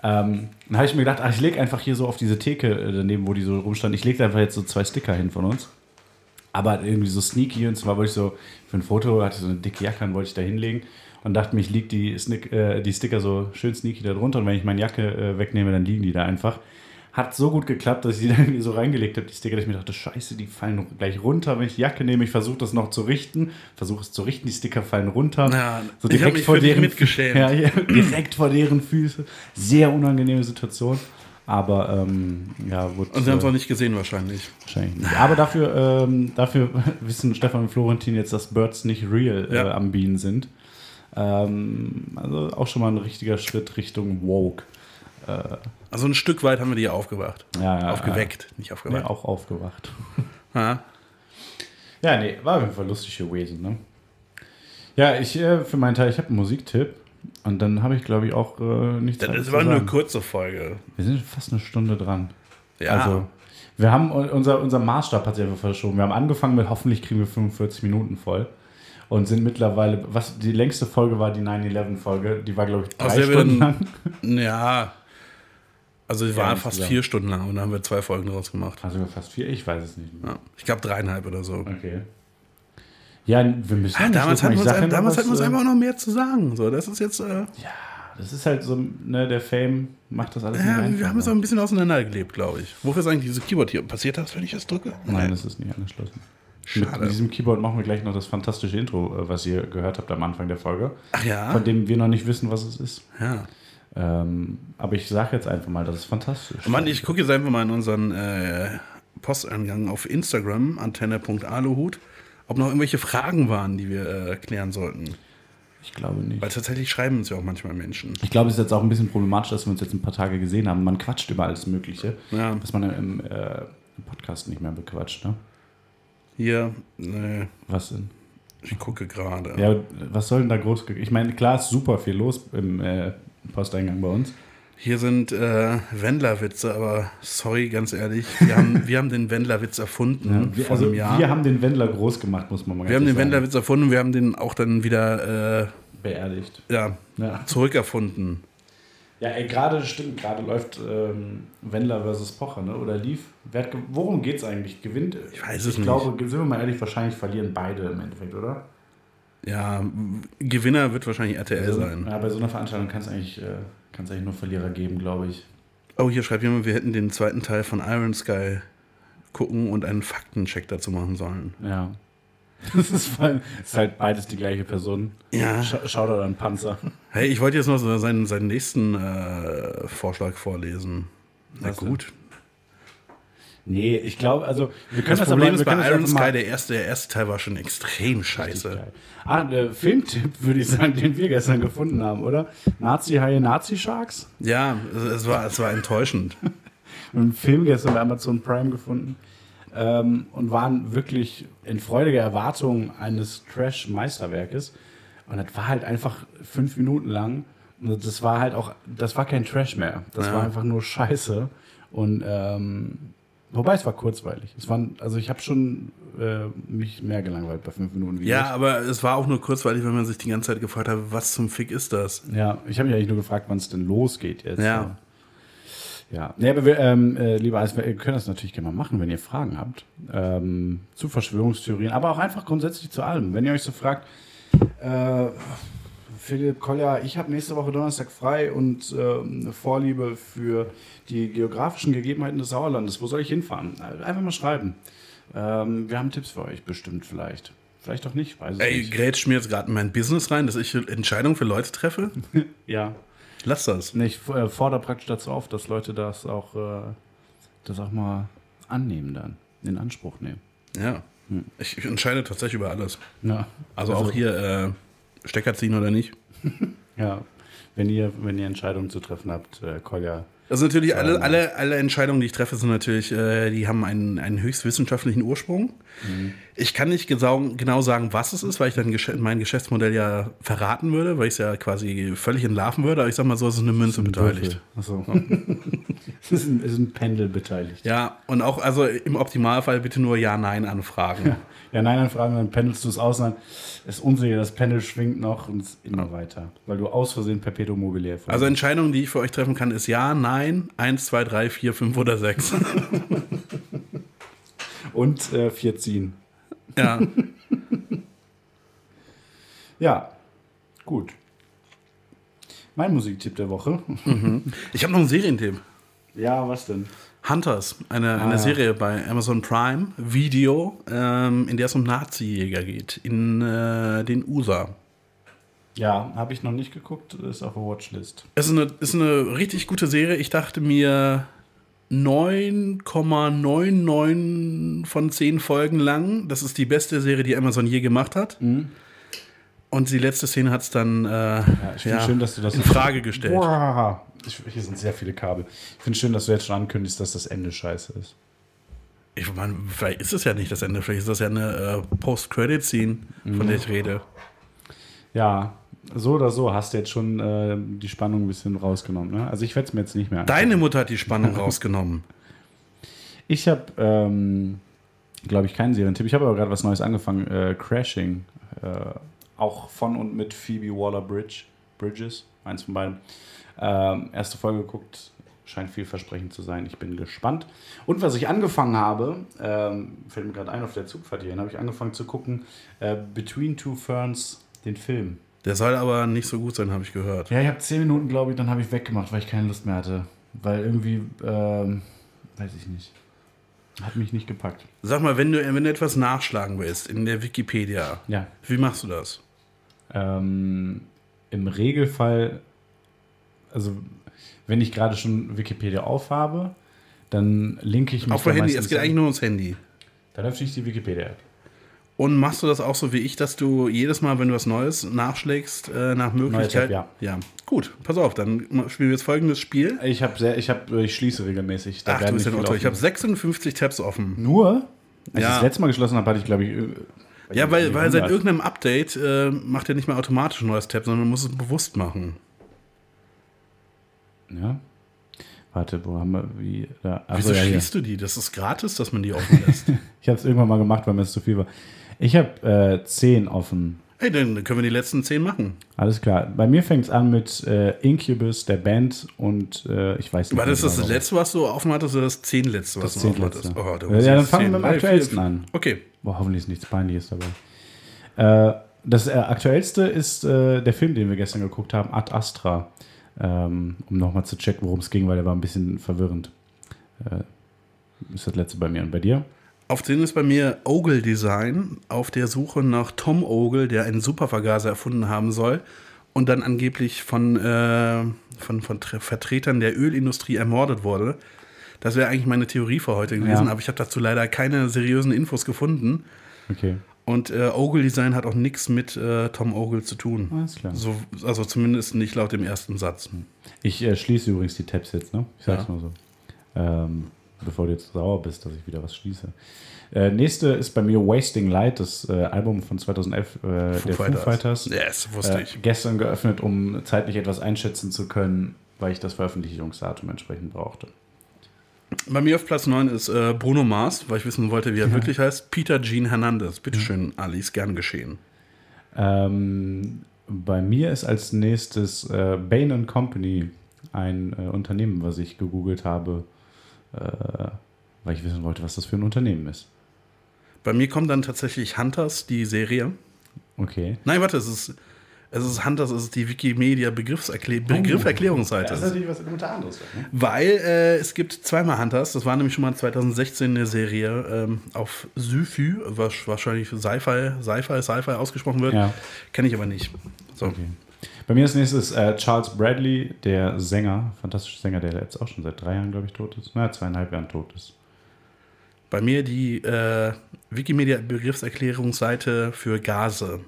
Ähm, dann habe ich mir gedacht, ach, ich lege einfach hier so auf diese Theke äh, daneben, wo die so rumstanden, ich lege einfach jetzt so zwei Sticker hin von uns. Aber irgendwie so sneaky und zwar wollte ich so für ein Foto, hatte so eine dicke Jacke, dann wollte ich da hinlegen und dachte mir, ich liege die, äh, die Sticker so schön sneaky da drunter und wenn ich meine Jacke äh, wegnehme, dann liegen die da einfach. Hat so gut geklappt, dass ich die [LAUGHS] dann irgendwie so reingelegt habe, die Sticker, dass ich mir dachte, scheiße, die fallen gleich runter, wenn ich die Jacke nehme. Ich versuche das noch zu richten, versuche es zu richten, die Sticker fallen runter. Ja, so direkt vor deren. Ja, ja, [CLEARS THROAT] direkt vor deren Füße. Sehr unangenehme Situation. Aber ähm, ja, wurde, Und sie haben es äh, auch nicht gesehen wahrscheinlich. Wahrscheinlich nicht. Aber dafür, ähm, dafür [LAUGHS] wissen Stefan und Florentin jetzt, dass Birds nicht real äh, Ja. am Bienen sind. Ähm, also auch schon mal ein richtiger Schritt Richtung Woke. Also ein Stück weit haben wir die aufgewacht. Ja, ja, Aufgeweckt, nicht Ja, aufgewacht. auch aufgewacht. [LAUGHS] Ja. Ja, nee, war auf jeden Fall lustig gewesen, ne? Ja, ich äh, für meinen Teil, ich habe einen Musiktipp und dann habe ich, glaube ich, auch äh, nichts Das weiter war eine sagen. kurze Folge. Wir sind fast eine Stunde dran. Ja. Also, wir haben unser, unser Maßstab hat sich einfach verschoben. Wir haben angefangen mit hoffentlich kriegen wir 45 Minuten voll und sind mittlerweile, was die längste Folge war, die 9-11-Folge, die war, glaube ich, drei Stunden lang. Ja. Also die war nicht fast zusammen. vier Stunden lang und dann haben wir zwei Folgen draus gemacht. Also fast vier, ich weiß es nicht. mehr. Ja. Ich glaube dreieinhalb oder so. Okay. Ja, wir müssen ja Ah, damals hatten wir uns, ja ein- damals hatten wir uns äh, einfach noch mehr zu sagen. So, das ist jetzt. Äh, Das ist halt so, ne, der Fame macht das alles ja, nicht wir haben uns auch ein bisschen auseinandergelebt, glaube ich. Wofür ist eigentlich dieses Keyboard hier? Passiert das, wenn ich das drücke? Nein, das ist nicht angeschlossen. Schade. Mit diesem Keyboard machen wir gleich noch das fantastische Intro, äh, was ihr gehört habt am Anfang der Folge, Ach ja. von dem wir noch nicht wissen, was es ist. ja. Ähm, aber ich sage jetzt einfach mal, das ist fantastisch. Mann, ich gucke jetzt einfach mal in unseren äh, Posteingang auf Instagram, antenne.aluhut, ob noch irgendwelche Fragen waren, die wir äh, klären sollten. Ich glaube nicht. Weil tatsächlich schreiben uns ja auch manchmal Menschen. Ich glaube, es ist jetzt auch ein bisschen problematisch, dass wir uns jetzt ein paar Tage gesehen haben. Man quatscht über alles Mögliche, Ja. was man im, äh, im Podcast nicht mehr bequatscht. Ne? Hier, äh, Was denn? ich gucke gerade. Ja, was soll denn da groß... Ich meine, klar ist super viel los im äh, Posteingang bei uns. Hier sind äh, Wendler-Witze, aber sorry, ganz ehrlich, wir haben, [LAUGHS] wir haben den Wendler-Witz erfunden wir, vor also, einem Jahr. wir haben den Wendler groß gemacht, muss man mal Wir haben den sagen. Wendler-Witz erfunden, wir haben den auch dann wieder äh, beerdigt. ja, Ja. zurückerfunden. Ja, gerade stimmt, gerade läuft ähm, Wendler versus Pocher, ne? Oder lief. Wer worum geht's eigentlich? Gewinnt? Ich weiß es ich nicht. glaube, sind wir mal ehrlich, wahrscheinlich verlieren beide im Endeffekt, oder? Ja, Gewinner wird wahrscheinlich RTL sein. Ja, bei so einer Veranstaltung kann es eigentlich, äh, kann's eigentlich nur Verlierer geben, glaube ich. Oh, hier schreibt jemand, wir hätten den zweiten Teil von Iron Sky gucken und einen Faktencheck dazu machen sollen. Ja. [LAUGHS] Das ist, voll, ist halt beides die gleiche Person. Ja. Scha Schau da an Panzer. Hey, ich wollte jetzt noch so seinen, seinen nächsten äh, Vorschlag vorlesen. Na Was denn? gut. Nee, ich glaube, also wir können Das das, Problem aber, ist bei Iron Sky, der erste, der erste Teil war schon extrem scheiße. Ah, der Filmtipp, würde ich sagen, den wir gestern gefunden haben, oder? Nazi-Haie, Nazi-Sharks? Ja, es, es, war, es war enttäuschend. [LAUGHS] einen Film gestern bei Amazon Prime gefunden ähm, und waren wirklich in freudiger Erwartung eines Trash-Meisterwerkes. Und das war halt einfach fünf Minuten lang. Und das war halt auch, das war kein Trash mehr. Das Ja. war einfach nur Scheiße. Und ähm, wobei es war kurzweilig. Es waren, also ich habe schon äh, mich mehr gelangweilt bei fünf Minuten Videos. Ja, aber es war auch nur kurzweilig, wenn man sich die ganze Zeit gefragt hat, was zum Fick ist das? Ja, ich habe mich eigentlich nur gefragt, wann es denn losgeht jetzt. Ja. Ja, nee, aber wir, ähm, äh, lieber Eis, wir können das natürlich gerne mal machen, wenn ihr Fragen habt. Ähm, zu Verschwörungstheorien, aber auch einfach grundsätzlich zu allem. Wenn ihr euch so fragt, äh, Philipp Kolja, ich habe nächste Woche Donnerstag frei und ähm, eine Vorliebe für die geografischen Gegebenheiten des Sauerlandes. Wo soll ich hinfahren? Äh, Einfach mal schreiben. Ähm, wir haben Tipps für euch, bestimmt vielleicht. Vielleicht auch nicht, weiß ich Ey, nicht. grätsch mir jetzt gerade in mein Business rein, dass ich Entscheidungen für Leute treffe? [LAUGHS] Ja, Lass das. Nee, ich äh, fordere praktisch dazu auf, dass Leute das auch, äh, das auch mal annehmen dann, in Anspruch nehmen. Ja. Ich, ich entscheide tatsächlich über alles. Ja. Also, auch hier äh, Stecker ziehen oder nicht. [LAUGHS] Ja. Wenn ihr, wenn ihr Entscheidungen zu treffen habt, äh, Kolja. Also natürlich, alle, alle, alle Entscheidungen, die ich treffe, sind natürlich, äh, die haben einen, einen höchst wissenschaftlichen Ursprung. Ich kann nicht genau, sagen, was es ist, weil ich dann mein Geschäftsmodell ja verraten würde, weil ich es ja quasi völlig entlarven würde. Aber ich sag mal so, es ist eine Münze beteiligt. Achso. [LAUGHS] es, ist ein, ist ein Pendel beteiligt. Ja, und auch, also im Optimalfall bitte nur Ja-Nein-Anfragen. Ja, nein, dann fragen, dann pendelst du es aus, dann ist unsicher, das Pendel schwingt noch und ist immer weiter, weil du aus Versehen Perpetuum mobile Also Entscheidungen, die ich für euch treffen kann, ist Ja, Nein, 1, 2, 3, 4, 5 oder 6. [LAUGHS] Und äh, vier ziehen. Ja. [LAUGHS] Ja, gut. Mein Musiktipp der Woche. Ich habe noch einen Serientipp. Ja, was denn? Hunters, eine, eine ja. Serie bei Amazon Prime Video, ähm, in der es um Nazi-Jäger geht, in äh, den USA. Ja, habe ich noch nicht geguckt, ist auf der Watchlist. Es ist eine, ist eine richtig gute Serie. Ich dachte mir 9,99 von 10 Folgen lang. Das ist die beste Serie, die Amazon je gemacht hat. Und die letzte Szene hat es dann äh, ja, ich finde schön, dass du das in Frage gestellt. Boah, ich, hier sind sehr viele Kabel. Ich finde schön, dass du jetzt schon ankündigst, dass das Ende scheiße ist. Ich meine, vielleicht ist es ja nicht das Ende, vielleicht ist das ja eine äh, Post-Credit-Scene, von der ich rede. Ja, so oder so hast du jetzt schon äh, die Spannung ein bisschen rausgenommen. Ne? Also ich werde es mir jetzt nicht mehr anschauen. Deine Mutter hat die Spannung rausgenommen. [LAUGHS] Ich habe, ähm, glaube ich, keinen Serientipp. Ich habe aber gerade was Neues angefangen. Äh, Crashing. Äh, auch von und mit Phoebe Waller-Bridge. Bridges, eins von beiden. Ähm, erste Folge geguckt. Scheint vielversprechend zu sein. Ich bin gespannt. Und was ich angefangen habe, ähm, fällt mir gerade ein auf der Zugfahrt hierhin, habe ich angefangen zu gucken, äh, Between Two Ferns, den Film. Der soll aber nicht so gut sein, habe ich gehört. Ja, ich habe zehn Minuten, glaube ich, dann habe ich weggemacht, weil ich keine Lust mehr hatte. Weil irgendwie, ähm, weiß ich nicht. Hat mich nicht gepackt. Sag mal, wenn du, wenn du etwas nachschlagen willst in der Wikipedia, Ja. wie machst du das? Ähm, Im Regelfall, also wenn ich gerade schon Wikipedia aufhabe, dann linke ich mich. Auf dem da Handy, es geht eigentlich nur ums Handy. Dann öffne ich die Wikipedia-App. Und machst du das auch so wie ich, dass du jedes Mal, wenn du was Neues nachschlägst, äh, nach Möglichkeit. Tab, ja. ja. Gut, pass auf, dann spielen wir jetzt folgendes Spiel. Ich habe sehr, ich habe, ich schließe regelmäßig. Da Ach, du bist ein Otto. Ich habe offen. 56 Tabs offen. nur. Als Ja. ich das letzte Mal geschlossen habe, hatte ich, glaube ich. äh, Ja, weil, weil seit 100. irgendeinem Update äh, macht er nicht mehr automatisch ein neues Tab, sondern man muss es bewusst machen. Ja. Warte, wo haben wir. Wie, da, Wieso so, ja, schließt du die? Das ist gratis, dass man die offen lässt. [LAUGHS] Ich habe es irgendwann mal gemacht, weil mir es zu viel war. Ich habe äh, 10 offen. hey, dann können wir die letzten 10 machen. Alles klar. Bei mir fängt es an mit äh, Incubus, der Band und äh, ich weiß nicht. War das das, das letzte, was du offen hattest, oder das zehnletzte, was Das du offen hattest? Oh, Ja, ich dann fangen wir zehn. mit dem aktuellsten vier, an. Okay. Boah, hoffentlich ist nichts Peinliches dabei. Äh, das äh, aktuellste ist äh, der Film, den wir gestern geguckt haben, Ad Astra. Ähm, um nochmal zu checken, worum es ging, weil der war ein bisschen verwirrend. Ist das letzte bei mir. Und bei dir? Auf den ist bei mir Ogle Design auf der Suche nach Tom Ogle, der einen Supervergaser erfunden haben soll und dann angeblich von, äh, von, von Tre- Vertretern der Ölindustrie ermordet wurde. Das wäre eigentlich meine Theorie für heute gewesen, Ja. aber ich habe dazu leider keine seriösen Infos gefunden. Okay. Und äh, Ogle Design hat auch nichts mit äh, Tom Ogle zu tun. Alles klar. So, also zumindest nicht laut dem ersten Satz. Ich äh, schließe übrigens die Tabs jetzt, ne? Ich sag's Ja. mal so. Ähm, bevor du jetzt sauer bist, dass ich wieder was schließe. Äh, nächste ist bei mir Wasting Light, das äh, Album von 2011 äh, der Foo Fighters. Yes, wusste Äh, ich. gestern geöffnet, um zeitlich etwas einschätzen zu können, weil ich das Veröffentlichungsdatum entsprechend brauchte. Bei mir auf Platz 9 ist äh, Bruno Mars, weil ich wissen wollte, wie er wirklich heißt. Peter Jean Hernandez. Bitteschön, Alice, gern geschehen. Ähm, bei mir ist als nächstes äh, Bain Company, ein Unternehmen, was ich gegoogelt habe, weil ich wissen wollte, was das für ein Unternehmen ist. Bei mir kommt dann tatsächlich Hunters, die Serie. Okay. Nein, warte, es ist, es ist Hunters, es ist die Wikimedia Begriffserklä Begrifferklärungsseite. Das ist natürlich was unter anderes. Ne? Weil äh, es gibt zweimal Hunters. Das war nämlich schon mal 2016 eine Serie ähm, auf Syfy, was wahrscheinlich Sci-Fi, Sci-Fi, Sci-Fi ausgesprochen wird. Ja. Kenne ich aber nicht. So. Okay. Bei mir ist nächstes äh, Charles Bradley, der Sänger, fantastischer Sänger, der jetzt auch schon seit drei Jahren, glaube ich, tot ist. Na, zweieinhalb Jahren tot ist. Bei mir die äh, Wikimedia Begriffserklärungsseite für Gase.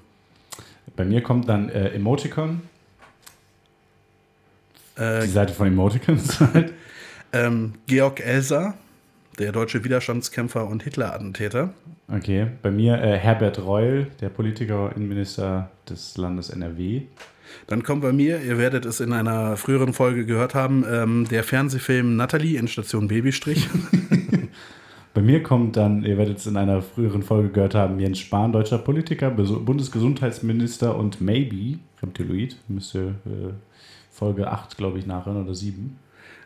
Bei mir kommt dann äh, Emoticon, Äh, die Seite von Emoticons halt. [LAUGHS] ähm, Georg Elser, der deutsche Widerstandskämpfer und Hitler-Attentäter. Okay, bei mir äh, Herbert Reul, der Politiker, Innenminister des Landes NRW. Dann kommt bei mir, ihr werdet es in einer früheren Folge gehört haben, ähm, der Fernsehfilm Natalie in Station Babystrich. [LAUGHS] Bei mir kommt dann, ihr werdet es in einer früheren Folge gehört haben, Jens Spahn, deutscher Politiker, Bundesgesundheitsminister und Maybe, Reptiloid, müsste äh, Folge 8, glaube ich, nachhören oder 7.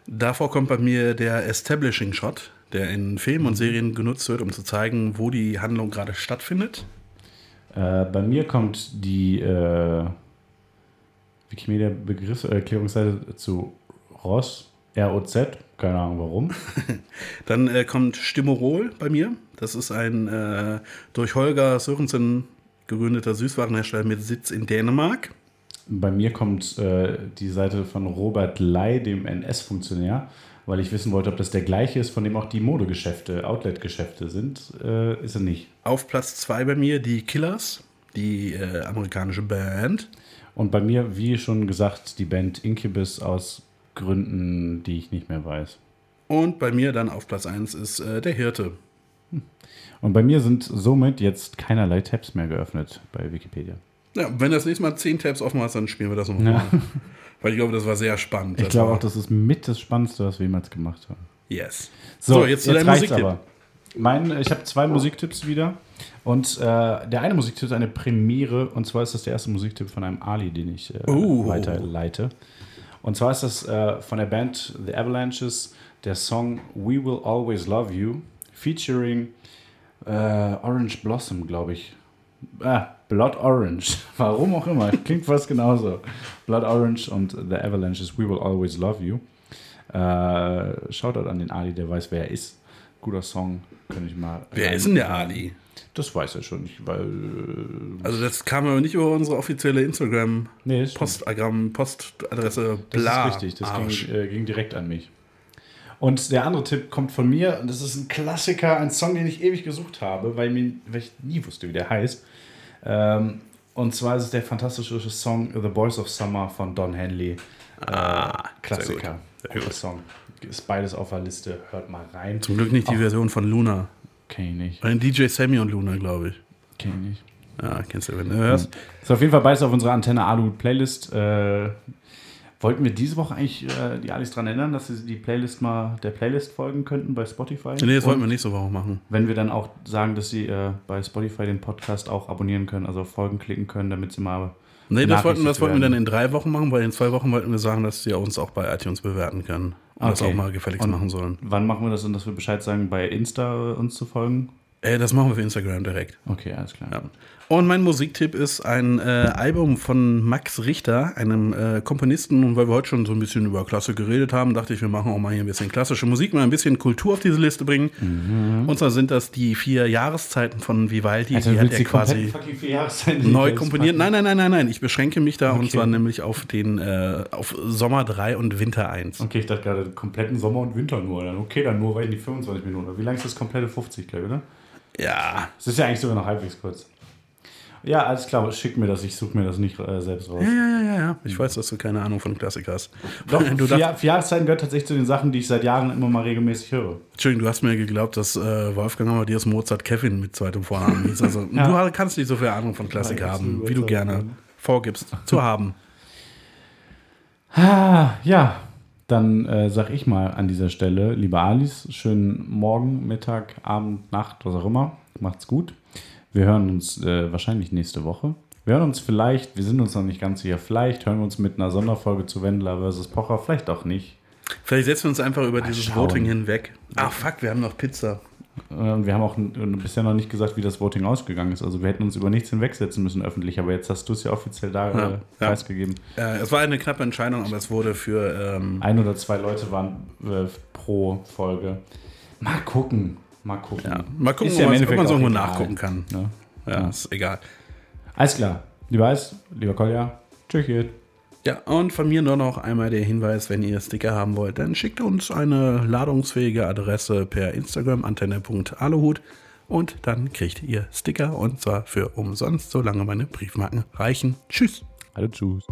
Davor kommt bei mir der Establishing Shot, der in Filmen und Serien genutzt wird, um zu zeigen, wo die Handlung gerade stattfindet. Äh, bei mir kommt die äh, Wikimedia Begriffserklärungsseite zu ROS, ROZ, keine Ahnung warum. [LAUGHS] Dann äh, kommt Stimorol bei mir. Das ist ein äh, durch Holger Sörensen gegründeter Süßwarenhersteller mit Sitz in Dänemark. Bei mir kommt äh, die Seite von Robert Ley, dem NS-Funktionär, weil ich wissen wollte, ob das der gleiche ist, von dem auch die Modegeschäfte, Outlet-Geschäfte sind. Äh, ist er nicht. Auf Platz 2 bei mir die Killers, die äh, amerikanische Band. Und bei mir, wie schon gesagt, die Band Incubus aus Gründen, die ich nicht mehr weiß. Und bei mir dann auf Platz 1 ist äh, der Hirte. Und bei mir sind somit jetzt keinerlei Tabs mehr geöffnet bei Wikipedia. Ja, wenn das nächste Mal 10 Tabs offen hast, dann spielen wir das nochmal. Ja. [LAUGHS] Weil ich glaube, das war sehr spannend. Ich Das glaube auch, das ist mit das Spannendste, was wir jemals gemacht haben. Yes. So, So, jetzt zu deinem reicht's Musiktipp. aber. Mein, ich habe zwei Musiktipps wieder. Und äh, der eine Musiktipp ist eine Premiere. Und zwar ist das der erste Musiktipp von einem Ali, den ich äh, Oh. weiterleite. Und zwar ist das äh, von der Band The Avalanches der Song We Will Always Love You, featuring äh, Orange Blossom, glaube ich. Ah, Blood Orange. [LAUGHS] Warum auch immer. Klingt fast genauso. Blood Orange und The Avalanches We Will Always Love You. Äh, Shoutout an den Ali, der weiß, wer er ist. Guter Song. Könnte ich mal. Wer ist denn der Ali? Das weiß er schon nicht, weil. äh, Also das kam aber nicht über unsere offizielle Instagram Nee, ist Postagramm, Postadresse, Das bla. ist richtig, das ging, äh, ging direkt an mich. Und der andere Tipp kommt von mir, und das ist ein Klassiker, ein Song, den ich ewig gesucht habe, weil, mir, weil ich nie wusste, wie der heißt. Ähm, und zwar ist es der fantastische Song The Boys of Summer von Don Henley. Ah, Klassiker. Sehr gut. Sehr gut. Song. Ist beides auf der Liste. Hört mal rein. Zum Glück nicht die Version von Luna. Kenn ich nicht. Bei den DJ Sammy und Luna, glaube ich. Kenn ich nicht. Ja, kennst du, wenn du hörst. Ist auf jeden Fall beides auf unserer Antenne Alu Playlist. Äh, wollten wir diese Woche eigentlich äh, die Alis dran erinnern, dass sie die Playlist mal der Playlist folgen könnten bei Spotify? Nee, das wollten wir nächste Woche machen. Wenn wir dann auch sagen, dass sie äh, bei Spotify den Podcast auch abonnieren können, also auf Folgen klicken können, damit sie mal. Nee, das wollten, das wollten wir dann in drei Wochen machen, weil in zwei Wochen wollten wir sagen, dass sie uns auch bei iTunes bewerten können. Und das Okay. auch mal gefälligst Und- machen sollen. Wann machen wir das und dass wir Bescheid sagen, bei Insta uns zu folgen? Äh, das machen wir für Instagram direkt. Okay, alles klar. Ja. Und mein Musiktipp ist ein äh, Album von Max Richter, einem äh, Komponisten. Und weil wir heute schon so ein bisschen über Klasse geredet haben, dachte ich, wir machen auch mal hier ein bisschen klassische Musik, mal ein bisschen Kultur auf diese Liste bringen. Und zwar sind das die vier Jahreszeiten von Vivaldi. Also, die hat er quasi neu komponiert. Nein, nein, nein, nein, nein. Ich beschränke mich da und Okay. zwar nämlich auf den äh, auf Sommer 3 und Winter 1. Okay, ich dachte gerade kompletten Sommer und Winter nur. Dann okay, dann nur, weil ich die 25 Minuten. Wie lang ist das komplette 50, glaube ich, oder? Ja. Das ist ja eigentlich sogar noch halbwegs kurz. Ja, alles klar, schick mir das, ich suche mir das nicht äh, selbst raus. Ja, ja, ja, ja. Ich weiß, dass du keine Ahnung von Klassik hast. Doch, [LAUGHS] du, vier, vier Jahreszeiten gehört tatsächlich zu den Sachen, die ich seit Jahren immer mal regelmäßig höre. Entschuldigung, du hast mir geglaubt, dass äh, Wolfgang Amadeus Mozart Kevin mit zweitem Vornamen hieß. Also [LAUGHS] Ja. du kannst nicht so viel Ahnung von Klassik Ja, haben, wie du gerne ja. vorgibst zu [LAUGHS] haben. Ah, ja, dann äh, sag ich mal an dieser Stelle, liebe Alice, schönen Morgen, Mittag, Abend, Nacht, was auch immer. Macht's gut. Wir hören uns äh, wahrscheinlich nächste Woche. Wir hören uns vielleicht, wir sind uns noch nicht ganz sicher, vielleicht hören wir uns mit einer Sonderfolge zu Wendler vs. Pocher, vielleicht auch nicht. Vielleicht setzen wir uns einfach über dieses schauen. Voting hinweg. Ach fuck, wir haben noch Pizza. Und wir haben auch bisher noch nicht gesagt, wie das Voting ausgegangen ist. Also wir hätten uns über nichts hinwegsetzen müssen öffentlich, aber jetzt hast du es ja offiziell da Ja, äh, ja. preisgegeben. Äh, es war eine knappe Entscheidung, aber es wurde für ähm, Ein oder zwei Leute waren äh, pro Folge. Mal gucken. Mal gucken. ja, mal gucken, Ist ob ja im man es irgendwo egal. nachgucken kann. Ne? Ja, ist egal. Alles klar. Lieber Eis, lieber Kolja, tschüss. Ja, und von mir nur noch einmal der Hinweis, wenn ihr Sticker haben wollt, dann schickt uns eine ladungsfähige Adresse per Instagram antenne.aluhut und dann kriegt ihr Sticker und zwar für umsonst, solange meine Briefmarken reichen. Tschüss. Hallo, tschüss.